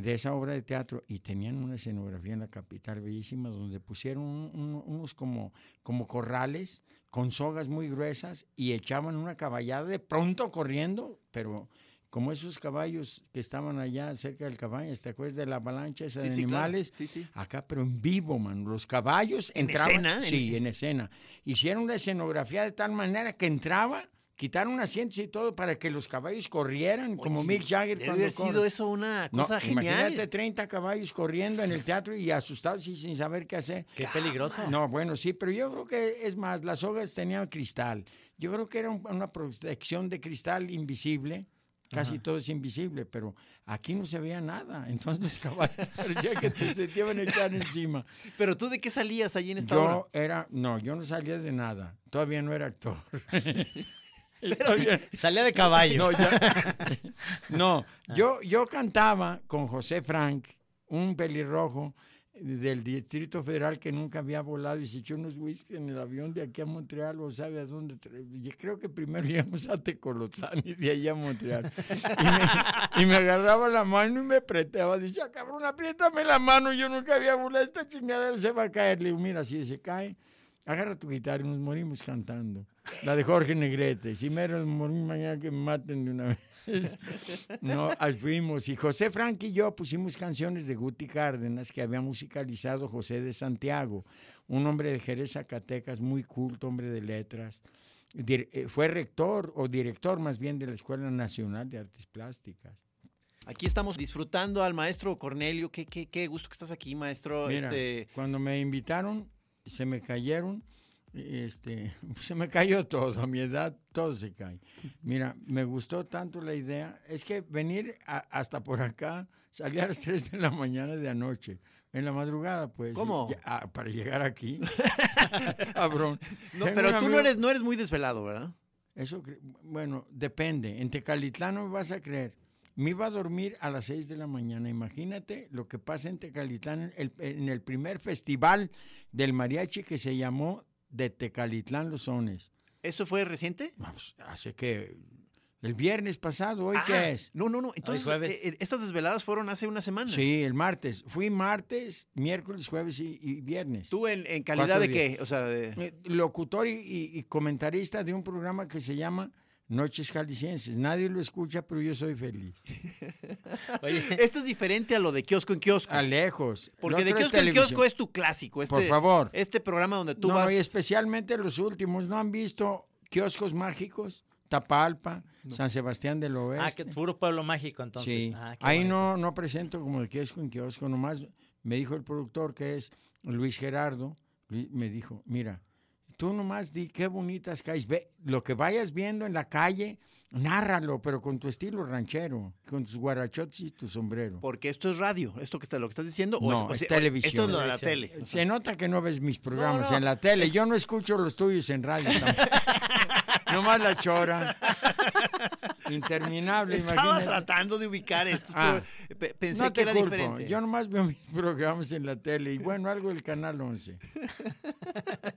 de esa obra de teatro, y tenían una escenografía en la capital bellísima, donde pusieron un- un- unos como, como corrales con sogas muy gruesas y echaban una caballada de pronto corriendo, pero como esos caballos que estaban allá cerca del caballo, ¿te acuerdas de la avalancha esa Sí, de sí, animales? Sí, sí. Acá, pero en vivo, man. Los caballos ¿En entraban. escena? Sí, en escena. Hicieron una escenografía de tal manera que entraba, quitaron asientos y todo para que los caballos corrieran, como Mick Jagger Debe cuando haber sido eso una No, cosa genial. Imagínate 30 caballos corriendo en el teatro y asustados y sin saber qué hacer. Qué peligroso. No, bueno, sí, pero yo creo que es más, las sogas tenían cristal. Yo creo que era un- una protección de cristal invisible. Casi todo es invisible, pero aquí no se veía nada. Entonces los caballos parecía que te se te iban a echar encima. Pero tú de qué salías allí en esta Yo obra? era, no, yo no salía de nada. Todavía no era actor. Todavía- Salía de caballo. no, ya- no, yo, yo cantaba con José Frank, un pelirrojo del Distrito Federal que nunca había volado y se echó unos whisky en el avión de aquí a Montreal o sabe a dónde. Yo creo que primero íbamos a Tecolotlán y de ahí a Montreal. Y me, y me agarraba la mano y me apretaba. Decía, cabrón, apriétame la mano. Yo nunca había volado. Esta chingadera se va a caer. Le digo, mira, si se cae, agarra tu guitarra y nos morimos cantando. La de Jorge Negrete. Si me morir mañana que me maten de una vez. No, fuimos. Y José Frank y yo pusimos canciones de Guti Cárdenas que había musicalizado José de Santiago, un hombre de Jerez, Zacatecas, muy culto, hombre de letras. Eh, fue rector o director más bien de la Escuela Nacional de Artes Plásticas. Aquí estamos disfrutando al maestro Cornelio. Qué, qué, qué gusto que estás aquí, maestro. Mira, este, cuando me invitaron, se me cayeron, este, se me cayó todo, a mi edad todo se cae. Mira, me gustó tanto la idea, es que venir a- hasta por acá, salí a las 3 de la mañana de anoche, en la madrugada pues. ¿Cómo? ya- ah, para llegar aquí. Cabrón. no, pero tú no eres, no eres muy desvelado, ¿verdad? Eso, bueno, depende. En Tecalitlán no me vas a creer. Me iba a dormir a las 6 de la mañana. Imagínate lo que pasa en Tecalitlán, el- en el primer festival del mariachi que se llamó de Tecalitlán Los Sones. ¿Eso fue reciente? Vamos, hace que el viernes pasado, ¿hoy Ah, qué es? No, no, no. Entonces, eh, eh, estas desveladas fueron hace una semana. Sí, el martes. Fui martes, miércoles, jueves y, y viernes. ¿Tú en, en calidad Cuatro de días. qué? O sea, de... Eh, Locutor y, y- y comentarista de un programa que se llama Noches Jaliscienses. Nadie lo escucha, pero yo soy feliz. Oye, Esto es diferente a lo de kiosco en kiosco. A lejos. Porque Lo de kiosco en kiosco es tu clásico. Este, Por favor. Este programa donde tú no, vas... y especialmente los últimos. ¿No han visto kioscos mágicos? Tapalpa, San Sebastián del Oeste. ah, que puro pueblo mágico entonces. sí. Ah, Ahí bonito. no, no presento como el kiosco en kiosco. Nomás me dijo el productor que es Luis Gerardo. Luis- me dijo, mira, tú nomás di qué bonitas calles. Ve, lo que vayas viendo en la calle, nárralo, pero con tu estilo ranchero, con tus guarachotes y tu sombrero. Porque esto es radio, esto que está, lo que estás diciendo. o No, o es sea, televisión. Esto es lo de la tele. Se nota que no ves mis programas no, en la tele. Yo no escucho los tuyos en radio. Nomás la chora. Interminable, Estaba imagínate. tratando de ubicar esto. Ah. Pe- Pensé No que era culpo. diferente. Yo nomás veo mis programas en la tele y bueno, algo del Canal 11.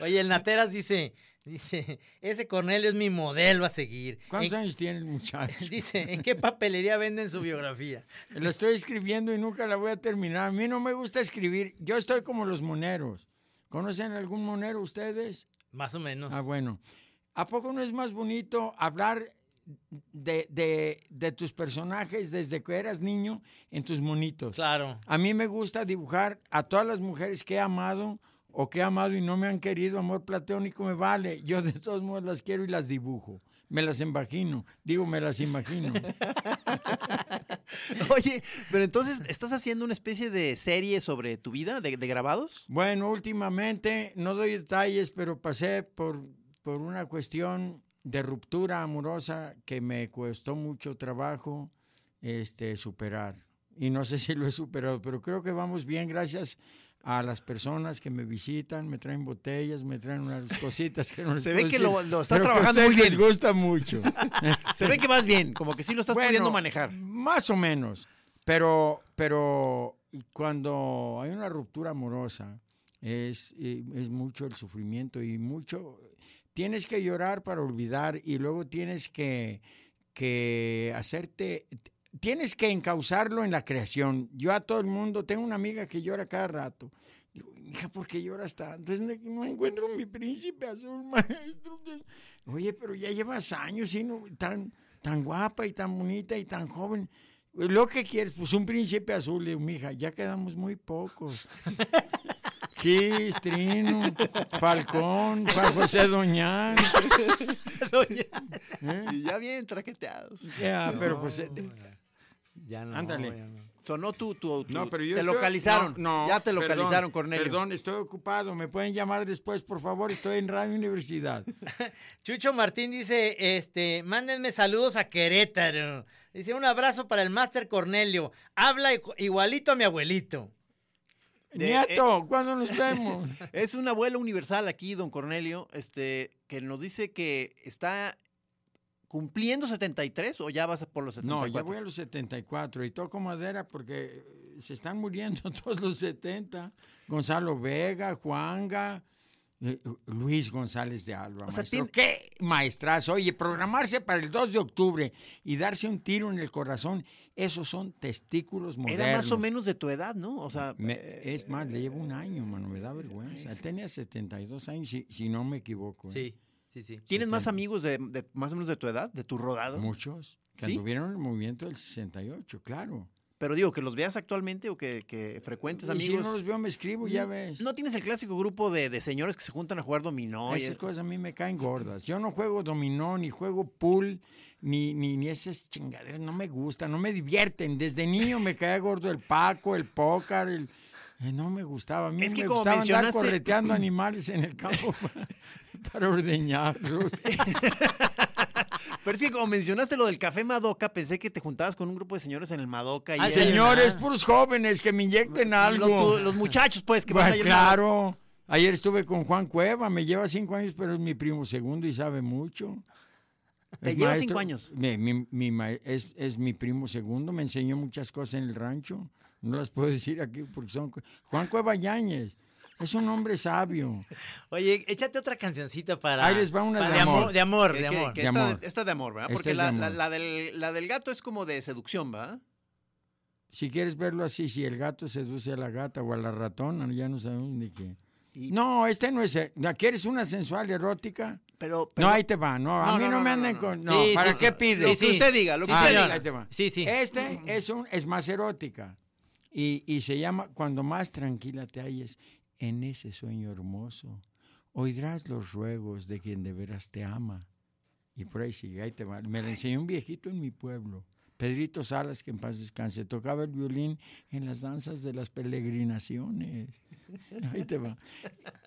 Oye, el Nateras dice, dice, ese Cornelio es mi modelo a seguir. ¿Cuántos En- años tiene el muchacho? Dice, ¿en qué papelería venden su biografía? La estoy escribiendo y nunca la voy a terminar. A mí no me gusta escribir. Yo estoy como los moneros. ¿Conocen algún monero ustedes? Más o menos. Ah, bueno. ¿A poco no es más bonito hablar de, de- de tus personajes desde que eras niño en tus monitos? Claro. A mí me gusta dibujar a todas las mujeres que he amado o que he amado y no me han querido, amor platónico me vale. Yo de todos modos las quiero y las dibujo. Me las imagino. Digo, me las imagino. Oye, pero entonces, ¿estás haciendo una especie de serie sobre tu vida, de, de grabados? Bueno, últimamente, no doy detalles, pero pasé por, por una cuestión de ruptura amorosa que me costó mucho trabajo este, superar. Y no sé si lo he superado, pero creo que vamos bien gracias a las personas que me visitan, me traen botellas, me traen unas cositas que no les Se ve que lo- lo estás trabajando muy les bien. gusta mucho. Se ve que vas bien, como que sí lo estás Bueno, pudiendo manejar. Más o menos. Pero, pero cuando hay una ruptura amorosa, es, es mucho el sufrimiento y mucho. Tienes que llorar para olvidar y luego tienes que, que hacerte. Tienes que encauzarlo en la creación. Yo a todo el mundo, tengo una amiga que llora cada rato. Digo, hija, ¿por qué lloras tanto? Es que no encuentro mi príncipe azul, maestro. Oye, pero ya llevas años y no, tan, tan guapa y tan bonita y tan joven. Lo que quieres, pues un príncipe azul, le digo, mija, ya quedamos muy pocos. Gis, Trino, Falcón, Juan José Doñán. ¿Eh? Y ya bien traqueteados. Ya, pero pues... eh, Ya no. Ándale. ya no. Sonó tu, tu, tu- No, pero yo te estoy- localizaron. no, no, ya te perdón, localizaron, Cornelio. Perdón, estoy ocupado. Me pueden llamar después, por favor. Estoy en Radio Universidad. Chucho Martín dice, este, mándenme saludos a Querétaro. Dice, un abrazo para el Máster Cornelio. Habla igu- igualito a mi abuelito. De- Nieto, ¿cuándo nos vemos? Es un abuelo universal aquí, don Cornelio, este, que nos dice que está cumpliendo 73 o ya vas por los 74. No, ya voy a los 74 y toco madera porque eh, se están muriendo todos los 70. Gonzalo Vega, Juanga, eh, Luis González de Alba. O sea, maestro. tiene- ¡Qué maestrazo! Oye, programarse para el 2 de octubre y darse un tiro en el corazón, esos son testículos modernos. Era más o menos de tu edad, ¿no? O sea, Me- eh, es más, le llevo un año, mano, me da vergüenza. Tenía 72 años, si, si no me equivoco. ¿eh? Sí, sí, sí. ¿tienes más amigos de, de más o menos de tu edad, de tu rodado? Muchos. Que ¿Sí? anduvieron en el movimiento del 68, claro. Pero digo, que los veas actualmente o que, que frecuentes Y si amigos. no los veo, me escribo, ya ves. No tienes el clásico grupo de, de señores que se juntan a jugar dominó. y Esas cosas a mí me caen gordas. Yo no juego dominó, ni juego pool, ni, ni, ni esas chingaderas. No me gustan, no me divierten. Desde niño me caía gordo el paco, el pócar, el... eh, No me gustaba. A mí Es que me como gustaba andar correteando animales en el campo para, para ordeñarlos. Pero es que como mencionaste lo del café Madoka, pensé que te juntabas con un grupo de señores en el Madoka. Y Ah, Señores, puros jóvenes que me inyecten algo. Los, muchachos, pues, que van a claro. Ayer estuve con Juan Cueva, me lleva cinco años, pero es mi primo segundo y sabe mucho. ¿Te lleva cinco años? Mi- mi- mi ma- es, es mi primo segundo, me enseñó muchas cosas en el rancho. No las puedo decir aquí porque son... Juan Cueva Yáñez, es un hombre sabio. Oye, échate otra cancioncita para... Ahí les va una para de amor. De amor, de amor. que De esta, amor. esta de amor, ¿verdad? Porque de la, la- del, la del gato es como de seducción, ¿verdad? Si quieres verlo así, si el gato seduce a la gata o a la ratona, ya no sabemos ni qué. Y- No, este no es... ¿La quieres una sensual erótica? Pero, pero No, ahí te va. No, a mí no, no, no, me no, anden no, con... no. Sí, ¿para sí, qué sí. pides? Lo que usted diga, lo que usted diga. Ahí te va. Sí, sí. Este es, un, es más erótica y, y se llama Cuando más tranquila te halles en ese sueño hermoso, oirás los ruegos de quien de veras te ama. Y por ahí sigue, ahí te va. Me la enseñó un viejito en mi pueblo, Pedrito Salas, que en paz descanse, tocaba el violín en las danzas de las peregrinaciones. Ahí te va.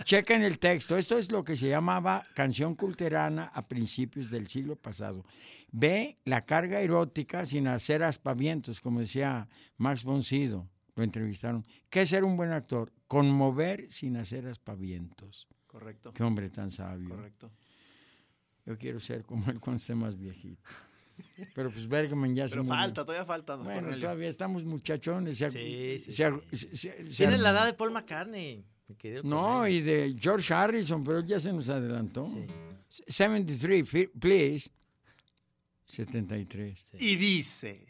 Chequen el texto. Esto es lo que se llamaba canción culterana a principios del siglo pasado. Ve la carga erótica sin hacer aspavientos, como decía Max Boncido. Lo entrevistaron. ¿Qué es ser un buen actor? Conmover sin hacer aspavientos. Correcto, Qué hombre tan sabio. correcto. Yo quiero ser como él cuando esté más viejito. Pero pues Bergman ya se Pero murió. falta, todavía falta, don Bueno, Cornelio. todavía estamos muchachones. se- Sí, sí, se- sí. se- se- se- Tienes la edad de Paul McCartney. No, y de George Harrison, pero ya se nos adelantó. Sí. 73, fi- please. 73. Y dice...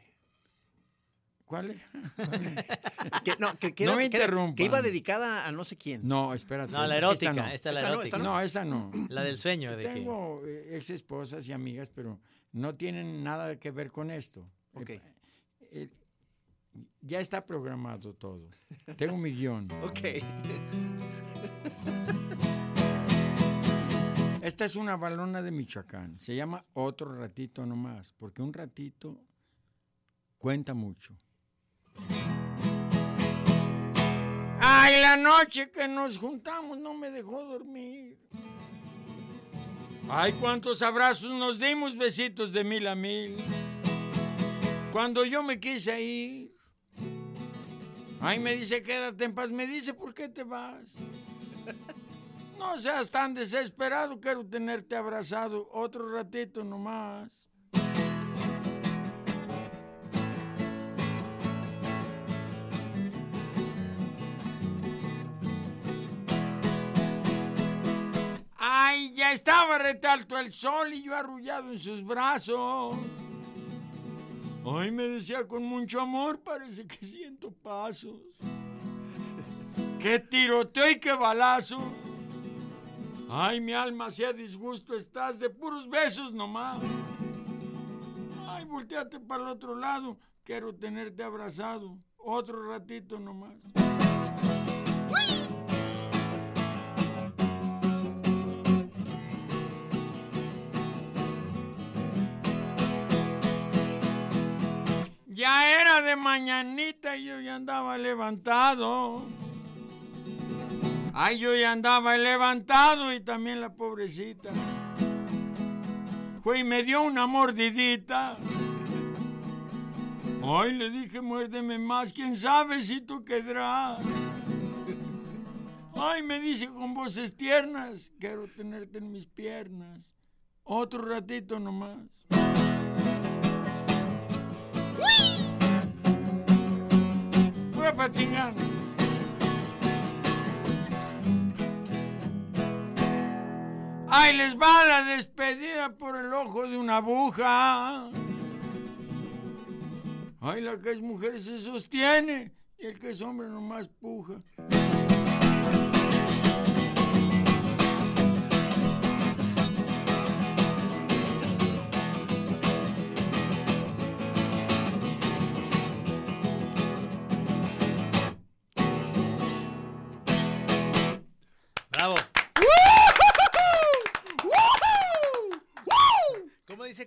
¿Cuál es? Que, no, que, que No era- me interrumpan. Que iba dedicada a no sé quién. No, espérate. No, la esta- esta erótica. no. Esta es la Esa no, erótica. esta No, esa no. La del sueño. De. Tengo ex esposas y amigas, pero no tienen nada que ver con esto. Ok. Eh, eh, ya está programado todo. Tengo mi guion. Ok. esta es una balona de Michoacán. Se llama Otro ratito nomás, porque un ratito cuenta mucho. Ay, la noche que nos juntamos no me dejó dormir. Ay, cuántos abrazos nos dimos, besitos de mil a mil. Cuando yo me quise ir. Ay, me dice, quédate en paz. Me dice, ¿por qué te vas? No seas tan desesperado, quiero tenerte abrazado otro ratito nomás. Ya estaba retalto el sol y yo arrullado en sus brazos. Ay, me decía con mucho amor, parece que siento pasos. Qué tiroteo y qué balazo. Ay, mi alma sea disgusto, estás de puros besos nomás. Ay, volteate para el otro lado, quiero tenerte abrazado. Otro ratito nomás. Ya de mañanita y yo ya andaba levantado. Ay, yo ya andaba levantado y también la pobrecita. Fue y me dio una mordidita. Ay, le dije, muérdeme más, quién sabe si tú quedarás. Ay, me dice con voces tiernas, quiero tenerte en mis piernas. Otro ratito nomás. Fue pa' chingar. Les va la despedida por el ojo de una aguja. Ay, la que es mujer se sostiene y el que es hombre nomás puja.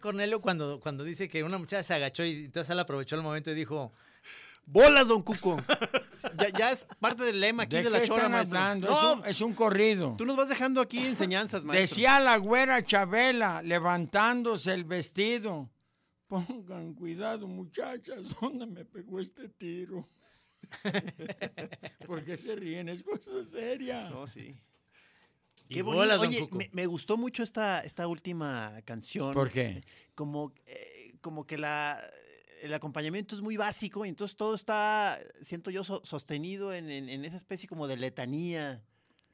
Cornelio cuando, cuando dice que una muchacha se agachó y entonces él aprovechó el momento y dijo, ¡Bolas, don Cuco! ya, ya es parte del lema aquí ¿De de, la qué chora, están maestro. hablando? No, Es, un, es un corrido. tú nos vas dejando aquí enseñanzas, maestro. Decía la güera Chabela, levantándose el vestido. Pongan cuidado, muchachas, ¿dónde me pegó este tiro? ¿Por qué se ríen? Es cosa seria. No, sí. Qué bonito. Oye, me, me gustó mucho esta, esta última canción. ¿Por qué? Como, eh, como que la, el acompañamiento es muy básico y entonces todo está, siento yo, so- sostenido en, en- en esa especie como de letanía.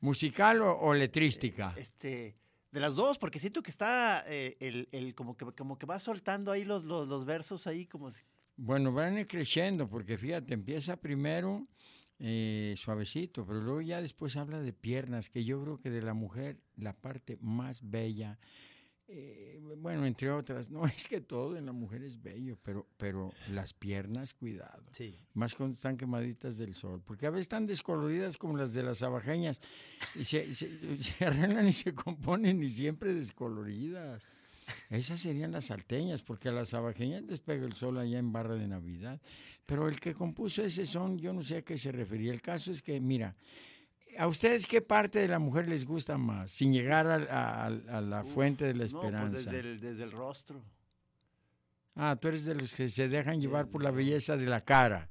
¿Musical o, o letrística? Este, de las dos, porque siento que está eh, el, el- como que como que va soltando ahí los, los, los versos ahí como si- Bueno, van creciendo, porque fíjate, empieza primero eh, suavecito, pero luego ya después habla de piernas, que yo creo que de la mujer la parte más bella, eh, bueno, entre otras, no es que todo en la mujer es bello, pero, pero las piernas, cuidado. sí, Más cuando están quemaditas del sol, porque a veces están descoloridas como las de las abajeñas y se, se, se arreglan y se componen y siempre descoloridas. Esas serían las salteñas, porque a las abajeñas les pega el sol allá en Barra de Navidad. Pero el que compuso ese son, yo no sé a qué se refería. El caso es que, mira, ¿a ustedes qué parte de la mujer les gusta más? Sin llegar a, a- a la fuente de la no, pues esperanza. desde, el, desde el rostro. Ah, tú eres de los que se dejan llevar por la belleza de la cara.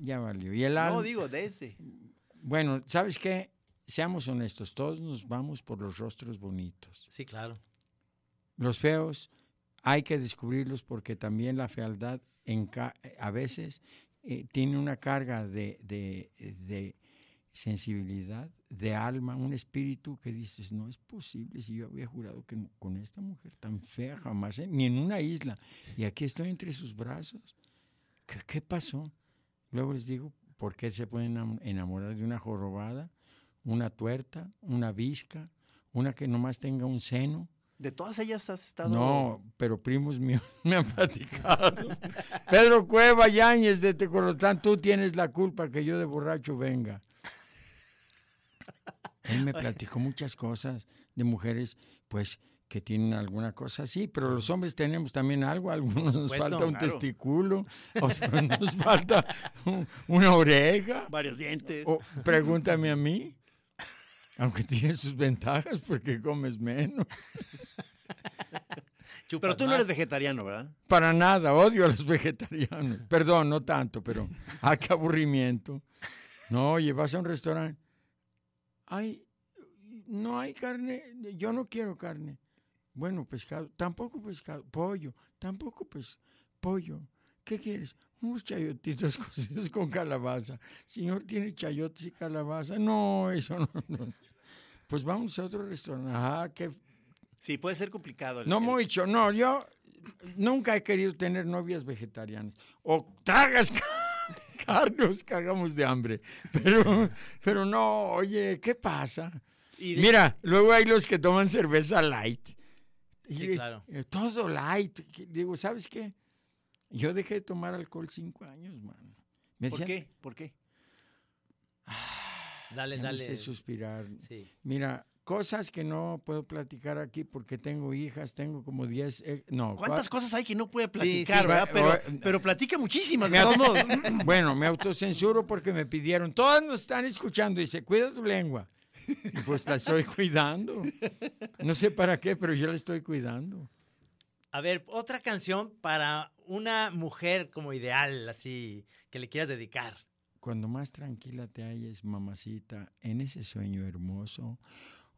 Ya valió. Y el alma. No, digo, desde. Bueno, ¿sabes qué? Seamos honestos, todos nos vamos por los rostros bonitos. sí, claro. Los feos hay que descubrirlos porque también la fealdad a veces eh, tiene una carga de, sensibilidad, de alma, un espíritu que dices, no es posible si yo había jurado que con esta mujer tan fea jamás, ni en una isla, y aquí estoy entre sus brazos. ¿Qué, pasó? Luego les digo, ¿por qué se pueden enam- enamorar de una jorobada, una tuerta, una visca, una que nomás tenga un seno? De todas ellas has estado. No, pero primos míos me han platicado. Pedro Cueva Yáñez de Tecolotán, tú tienes la culpa que yo de borracho venga. Él me platicó muchas cosas de mujeres, pues que tienen alguna cosa así, pero los hombres tenemos también algo, a algunos nos falta un claro. testículo, otros nos falta un- una oreja, Varios dientes. o pregúntame a mí, aunque tiene sus ventajas porque comes menos. Pero tú no eres vegetariano, ¿verdad? Para nada, odio a los vegetarianos. Perdón, no tanto, pero ¡ah, qué aburrimiento! No, oye, vas a un restaurante. Ay, no hay carne, yo no quiero carne. Bueno, pescado, tampoco pescado. Pollo, tampoco pues pollo. ¿Qué quieres? Unos chayotitos cocidos con calabaza. Señor, ¿tiene chayotes y calabaza? No, eso no. no. Pues vamos a otro restaurante. Ah, qué Sí, puede ser complicado. el- no el- mucho, no, yo nunca he querido tener novias vegetarianas. O tragas ca- carne o nos cagamos de hambre. Pero, pero no, oye, ¿qué pasa? y de- Mira, luego hay los que toman cerveza light. Sí, Y, claro. eh, Todo light. Que- Digo, ¿sabes qué? Yo dejé de tomar alcohol cinco años, mano. ¿Por decían- qué? ¿Por qué? Dale, ya dale. sé suspirar. Sí. Mira, cosas que no puedo platicar aquí porque tengo hijas, tengo como 10, eh, no. ¿Cuántas cosas hay que no puede sí, platicar, verdad? va- Pero, o- pero platica muchísimas, Me. Bueno, me autocensuro porque me pidieron, todas nos están escuchando, dice, cuida tu lengua. Y pues la estoy cuidando. No sé para qué, pero yo la estoy cuidando. A ver, otra canción para una mujer como ideal, así, que le quieras dedicar. Cuando más tranquila te halles, mamacita, en ese sueño hermoso,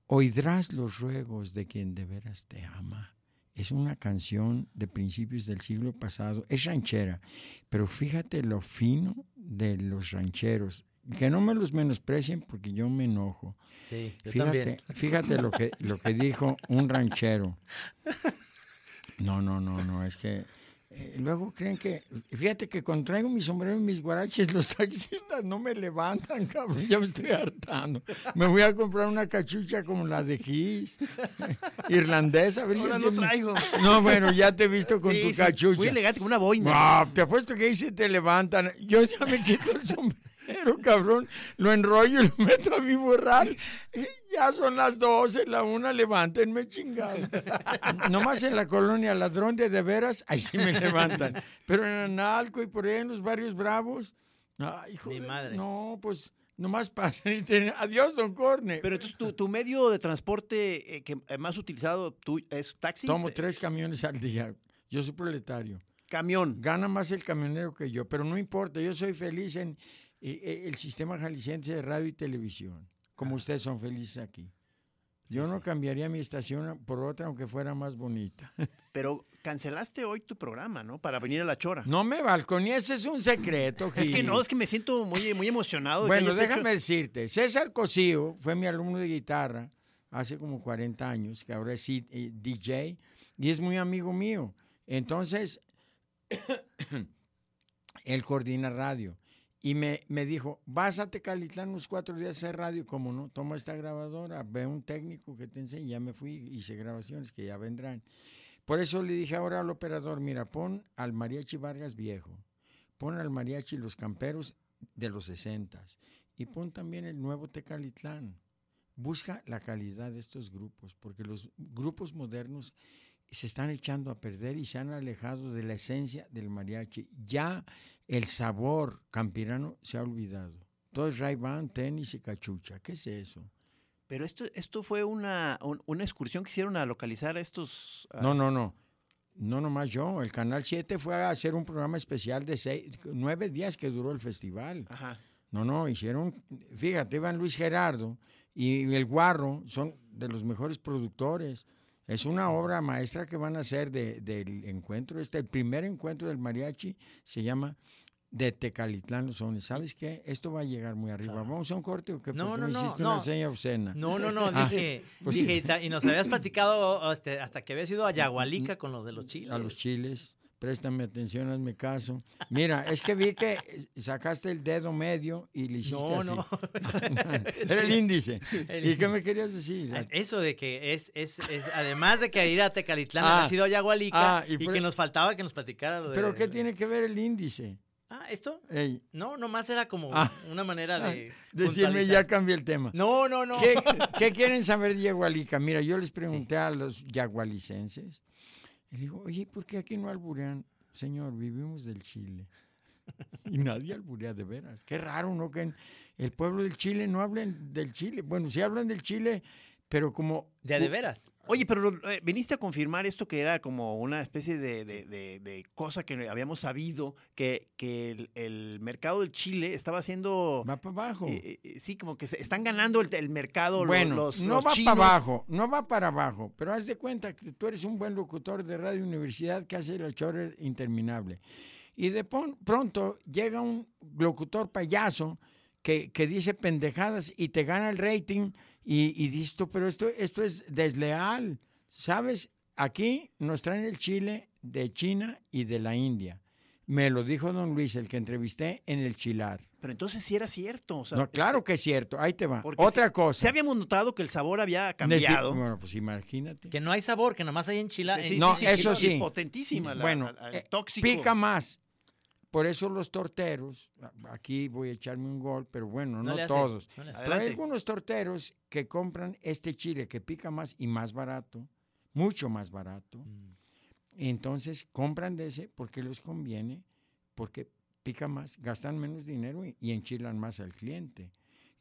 oirás los ruegos de quien de veras te ama. Es una canción de principios del siglo pasado, es ranchera, pero fíjate lo fino de los rancheros, que no me los menosprecien porque yo me enojo. Sí, yo Fíjate, también. fíjate lo que, lo que dijo un ranchero. No, no, no, no, es que eh, luego creen que, fíjate que cuando traigo mi sombrero y mis guaraches, los taxistas no me levantan, cabrón, ya me estoy hartando. Me voy a comprar una cachucha como la de Gis, irlandesa. A ver Ahora no me- traigo. No, bueno, ya te he visto con Sí, tu sí, cachucha. Muy elegante, como una boina. No, te apuesto que ahí se te levantan. Yo ya me quito el sombrero, cabrón. Lo enrollo y lo meto a mi borral. Ya son las 12, la una, levántenme chingado. Nomás en la colonia Ladrón de de veras, ahí sí me levantan. Pero en Analco y por ahí en los barrios bravos, ay, Ni de- madre. No, pues nomás pasan y te... Adiós, don Corne. Pero entonces, tu, tu medio de transporte eh, que eh, más utilizado tú, es taxi. Tomo tres camiones al día. Yo soy proletario. Camión. Gana más el camionero que yo, pero no importa, yo soy feliz en eh, eh, el sistema jalisciense de radio y televisión, como ustedes son felices aquí. Yo no cambiaría mi estación por otra, aunque fuera más bonita. Pero cancelaste hoy tu programa, ¿no? Para venir a La Chora. No me balconí, ese es un secreto. Es que Gil. no, es que me siento muy, muy emocionado. de Bueno, hecho- déjame decirte, César Cosío fue mi alumno de guitarra hace como 40 años, que ahora es eh, DJ, y es muy amigo mío. Entonces, él coordina radio. Y me, me dijo, vas a Tecalitlán unos cuatro días a hacer radio. Como no, toma esta grabadora, ve un técnico que te enseñe. Ya me fui, hice grabaciones que ya vendrán. Por eso le dije ahora al operador, mira, pon al Mariachi Vargas viejo, pon al Mariachi Los Camperos de los 60 y pon también el nuevo Tecalitlán. Busca la calidad de estos grupos, porque los grupos modernos se están echando a perder y se han alejado de la esencia del mariachi. Ya el sabor campirano se ha olvidado. Todo es ray tenis y cachucha. ¿Qué es eso? Pero esto, esto fue una, un- una excursión que hicieron a localizar a estos... a- No, no, no. No nomás yo. El Canal 7 fue a hacer un programa especial de seis, nueve días que duró el festival. Ajá. No, no, hicieron, fíjate, Iván Luis Gerardo y el Guarro son de los mejores productores. Es una obra maestra que van a hacer de- del encuentro. Este, el primer encuentro del mariachi se llama de Tecalitlán Los Sones. ¿Sabes qué? Esto va a llegar muy arriba. ¿Vamos a un corte o qué? No, no, no, hiciste no. una seña obscena. No, no, no, Ah, dije, pues dije y nos habías platicado este, hasta que habías ido a Yagualica con los de los chiles. a los chiles. Préstame atención, hazme caso. Mira, es que vi que sacaste el dedo medio y le hiciste No, así. no. Era el índice. El ¿Y qué me querías decir? Eso de que es, es, es además de que ir a Tecalitlán, Ah, has ido a Yagualica ah, y que nos faltaba que nos platicara lo de... ¿Pero qué tiene que ver el índice? Ah, ¿esto? Ey. No, nomás era como Ah. una manera de. Decirme, ya cambié el tema. No, no, no. ¿Qué, qué quieren saber de Yagualica? Mira, yo les pregunté a los yagualicenses. Y digo, oye, ¿por qué aquí no alburean? Señor, vivimos del Chile. Y nadie alburea de veras. Qué raro, ¿no? Que el pueblo del Chile no hablen del Chile. Bueno, sí hablan del Chile, pero como... De a de veras. Oye, pero eh, viniste a confirmar esto que era como una especie de, de- de- de cosa que habíamos sabido, que, que el, el mercado del Chile estaba haciendo... Va para abajo. eh, eh, sí, como que se están ganando el, el mercado Bueno, los, no los va chinos. para abajo, no va para abajo, pero haz de cuenta que tú eres un buen locutor de radio universidad que hace la chora interminable. Y de pon- pronto llega un locutor payaso que, que dice pendejadas y te gana el rating y, y dices tú, pero esto, esto es desleal, ¿sabes? Aquí nos traen el chile de China y de la India. Me lo dijo don Luis, el que entrevisté en el Chilar. Pero entonces sí era cierto. o sea, No, claro que es cierto, ahí te va. Otra cosa. Sí habíamos notado que el sabor había Desde- cambiado. Bueno, pues imagínate. Que no hay sabor, que nomás hay enchilada. Sí, sí, no, sí, eso sí. Potentísima la, bueno, la- el eh, tóxico. pica más. Por eso los torteros, aquí voy a echarme un gol, pero bueno, No todos. no. Pero hay algunos torteros que compran este chile que pica más y más barato, mucho más barato. Mm. Entonces compran de ese porque les conviene, porque pica más, gastan menos dinero y, y enchilan más al cliente.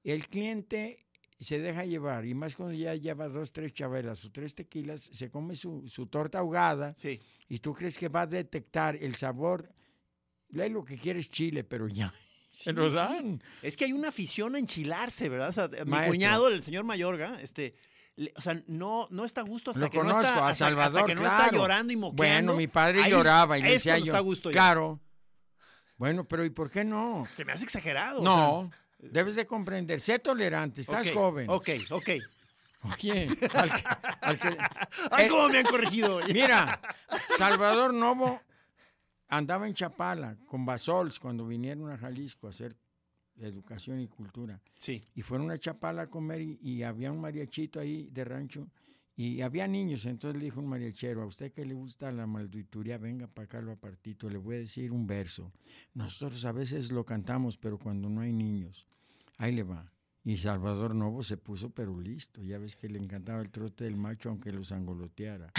El cliente se deja llevar, y más cuando ya lleva dos, tres chavelas o tres tequilas, se come su, su torta ahogada Sí. y tú crees que va a detectar el sabor. Lee lo que quieres chile, pero ya. Se Sí, sí. dan. Es que hay una afición a enchilarse, ¿verdad? O sea, mi cuñado, el señor Mayorga, este, le- o sea, no, no está a gusto hasta Lo que conozco, no está, a hasta- hasta Salvador, que no claro. está llorando y moqueando. Bueno, mi padre ahí lloraba y le decía yo. está a gusto claro. Bueno, pero ¿y por qué no? Se me hace exagerado. o No, debes de comprender. Sé tolerante, estás joven. Ok, ok. Oye, al que- al que- Ay, Eh, cómo me han corregido. Mira, Salvador Novo andaba en Chapala con Basols cuando vinieron a Jalisco a hacer educación y cultura. Sí. Y fueron a Chapala a comer y, y había un mariachito ahí de rancho y había niños. Entonces le dijo un mariachero, a usted que le gusta la maldituría, venga para acá lo apartito, le voy a decir un verso. Nosotros a veces lo cantamos, pero cuando no hay niños, ahí le va. Y Salvador Novo se puso pero listo. Ya ves que le encantaba el trote del macho aunque los angoloteara.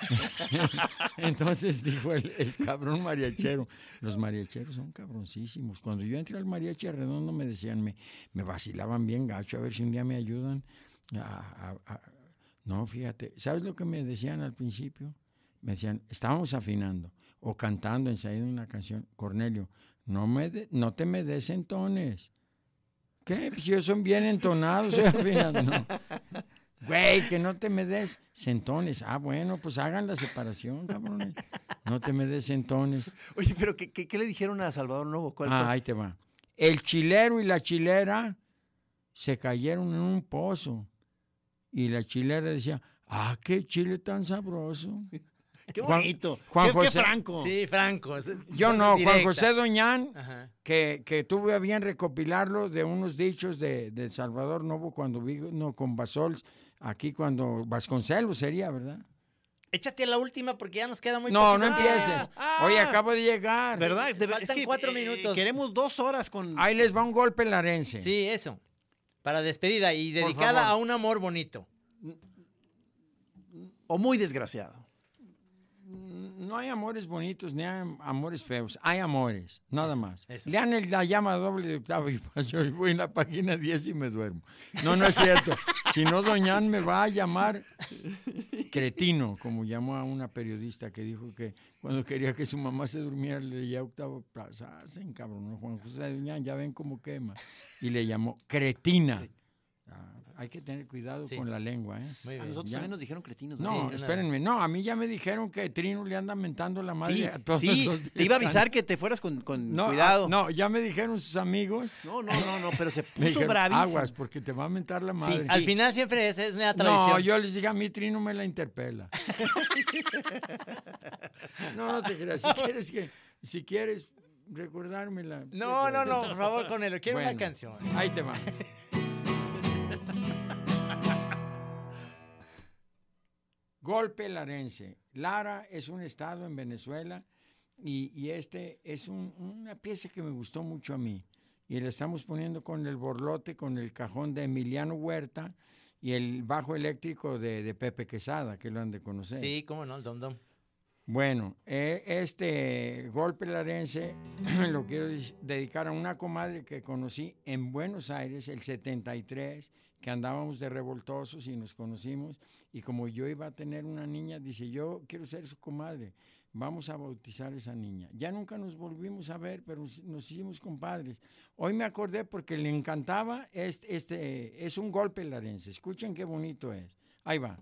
Entonces dijo el, cabrón mariachero, los mariacheros son cabroncísimos. Cuando yo entré al mariachi redondo me decían, me, me vacilaban bien gacho, a ver si un día me ayudan. a- No, fíjate, ¿sabes lo que me decían al principio? Me decían, estábamos afinando o cantando, ensayando una canción. Cornelio, no, me de- no te me des entones. ¿Qué? Pues yo son bien entonados. afinando. No. Güey, que no te me des centones. Ah, bueno, pues hagan la separación, cabrones. No te me des centones. Oye, pero ¿qué, qué, qué le dijeron a Salvador Novo? ¿Cuál Ah, ahí te va. El chilero y la chilera se cayeron en un pozo. Y la chilera decía, ah, qué chile tan sabroso. Qué Juan- bonito. Juan qué, qué José- franco. Sí, Franco. Yo no, Juan. José Doñán, Ajá. que, que tuve a bien recopilarlo de unos dichos de, de Salvador Novo cuando vino con Basols, aquí cuando Vasconcelos sería, ¿verdad? Échate a la última porque ya nos queda muy No, poquito no empieces. ah. Oye, acabo de llegar. ¿Verdad? Debe- Faltan cuatro minutos. Queremos dos horas con... Ahí les va un golpe larense. Sí, eso. Para despedida y dedicada a un amor bonito. O muy desgraciado. No hay amores bonitos ni hay amores feos. Hay amores, nada más. eso. Lean el- la llama doble de Octavio Paz. Yo voy en la página 10 y me duermo. No, no es cierto. Si no, Doñán me va a llamar cretino, como llamó a una periodista que dijo que cuando quería que su mamá se durmiera le leía Octavio Paz. Ah, se encabronó Juan José Doñán, ya ven cómo quema. Y le llamó cretina. Ah, hay que tener cuidado Sí. con la lengua, ¿eh? Muy A nosotros Ya. también nos dijeron cretinos. No, Sí, espérenme. No, a mí ya me dijeron que Trino le anda mentando la madre Sí, a todos sí, los te iba a avisar que te fueras con, con No, cuidado. ah, no, ya me dijeron sus amigos. no, no, no, no, pero se puso dijeron, bravísimo. aguas, porque te va a mentar la madre. Al final siempre es, es una tradición. no, yo les dije, a mí Trino me la interpela. no, no te creas. Si quieres, que, si quieres recordármela. No, no, no, por favor, con él. Quiero una canción. Ahí te va. Golpe larense. Lara es un estado en Venezuela Y, y este es un- una pieza que me gustó mucho a mí. Y la estamos poniendo con el borlote, con el cajón de Emiliano Huerta y el bajo eléctrico de, de Pepe Quesada, que lo han de conocer. Sí, cómo no, el Dom Dom. Bueno, eh, este golpe larense lo quiero dedicar a una comadre que conocí en Buenos Aires el 73, que andábamos de revoltosos y nos conocimos. Y como yo iba a tener una niña, dice, yo quiero ser su comadre, vamos a bautizar a esa niña. Ya nunca nos volvimos a ver, pero nos- hicimos compadres. Hoy me acordé porque le encantaba, este, este es un golpe larense. Escuchen qué bonito es. Ahí va.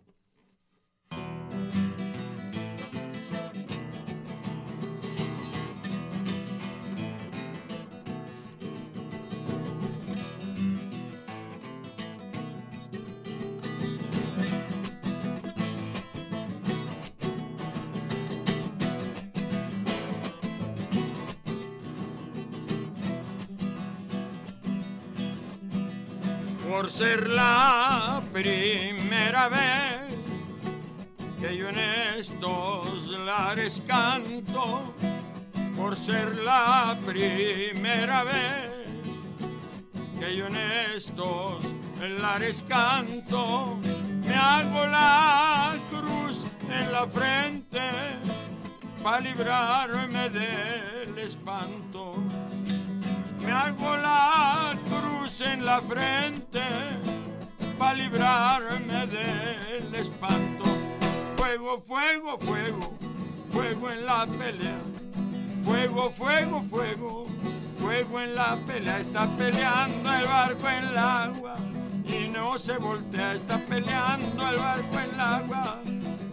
Ser la primera vez que yo en estos lares canto, por ser la primera vez que yo en estos lares canto, me hago la cruz en la frente para librarme del espanto. Me hago la cruz en la frente para librarme del espanto. Fuego, fuego, fuego, fuego en la pelea. Fuego, fuego, fuego, fuego en la pelea. Está peleando el barco en el agua y no se voltea. Está peleando el barco en el agua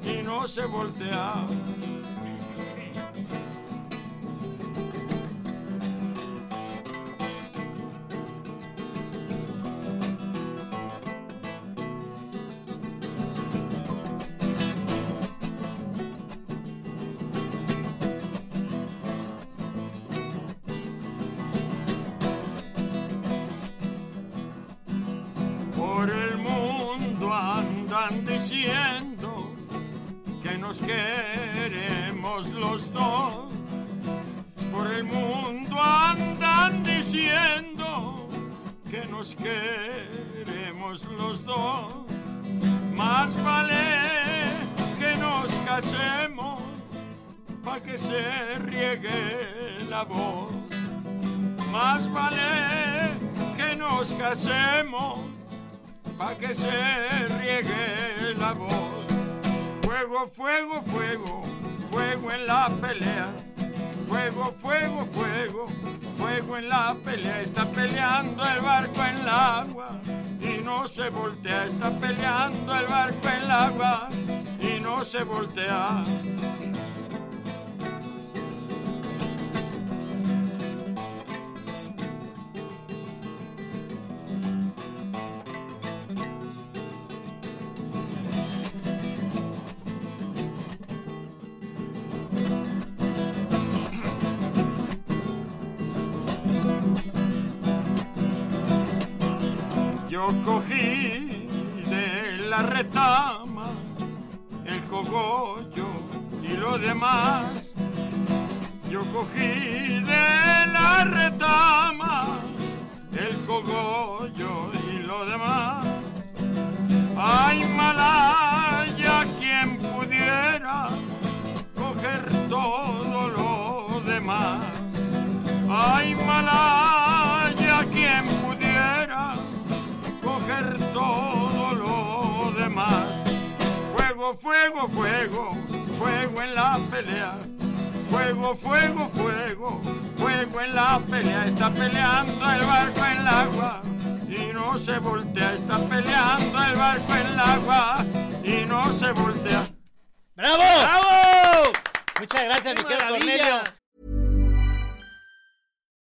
y no se voltea. Peleando el barco en el agua y no se voltea. Está peleando el barco en el agua y no se voltea. Yo cogí de la retama el cogollo y lo demás. Yo cogí Fuego, fuego, fuego, fuego en la pelea. Fuego, fuego, fuego, fuego en la pelea. Está peleando el barco en el agua y no se voltea. Está peleando el barco en el agua y no se voltea. ¡Bravo! ¡Bravo! Muchas gracias, ¡Qué mi querido maravilla! Cornelio.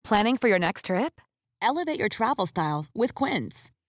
Planning for your next trip? Elevate your travel style with Quince.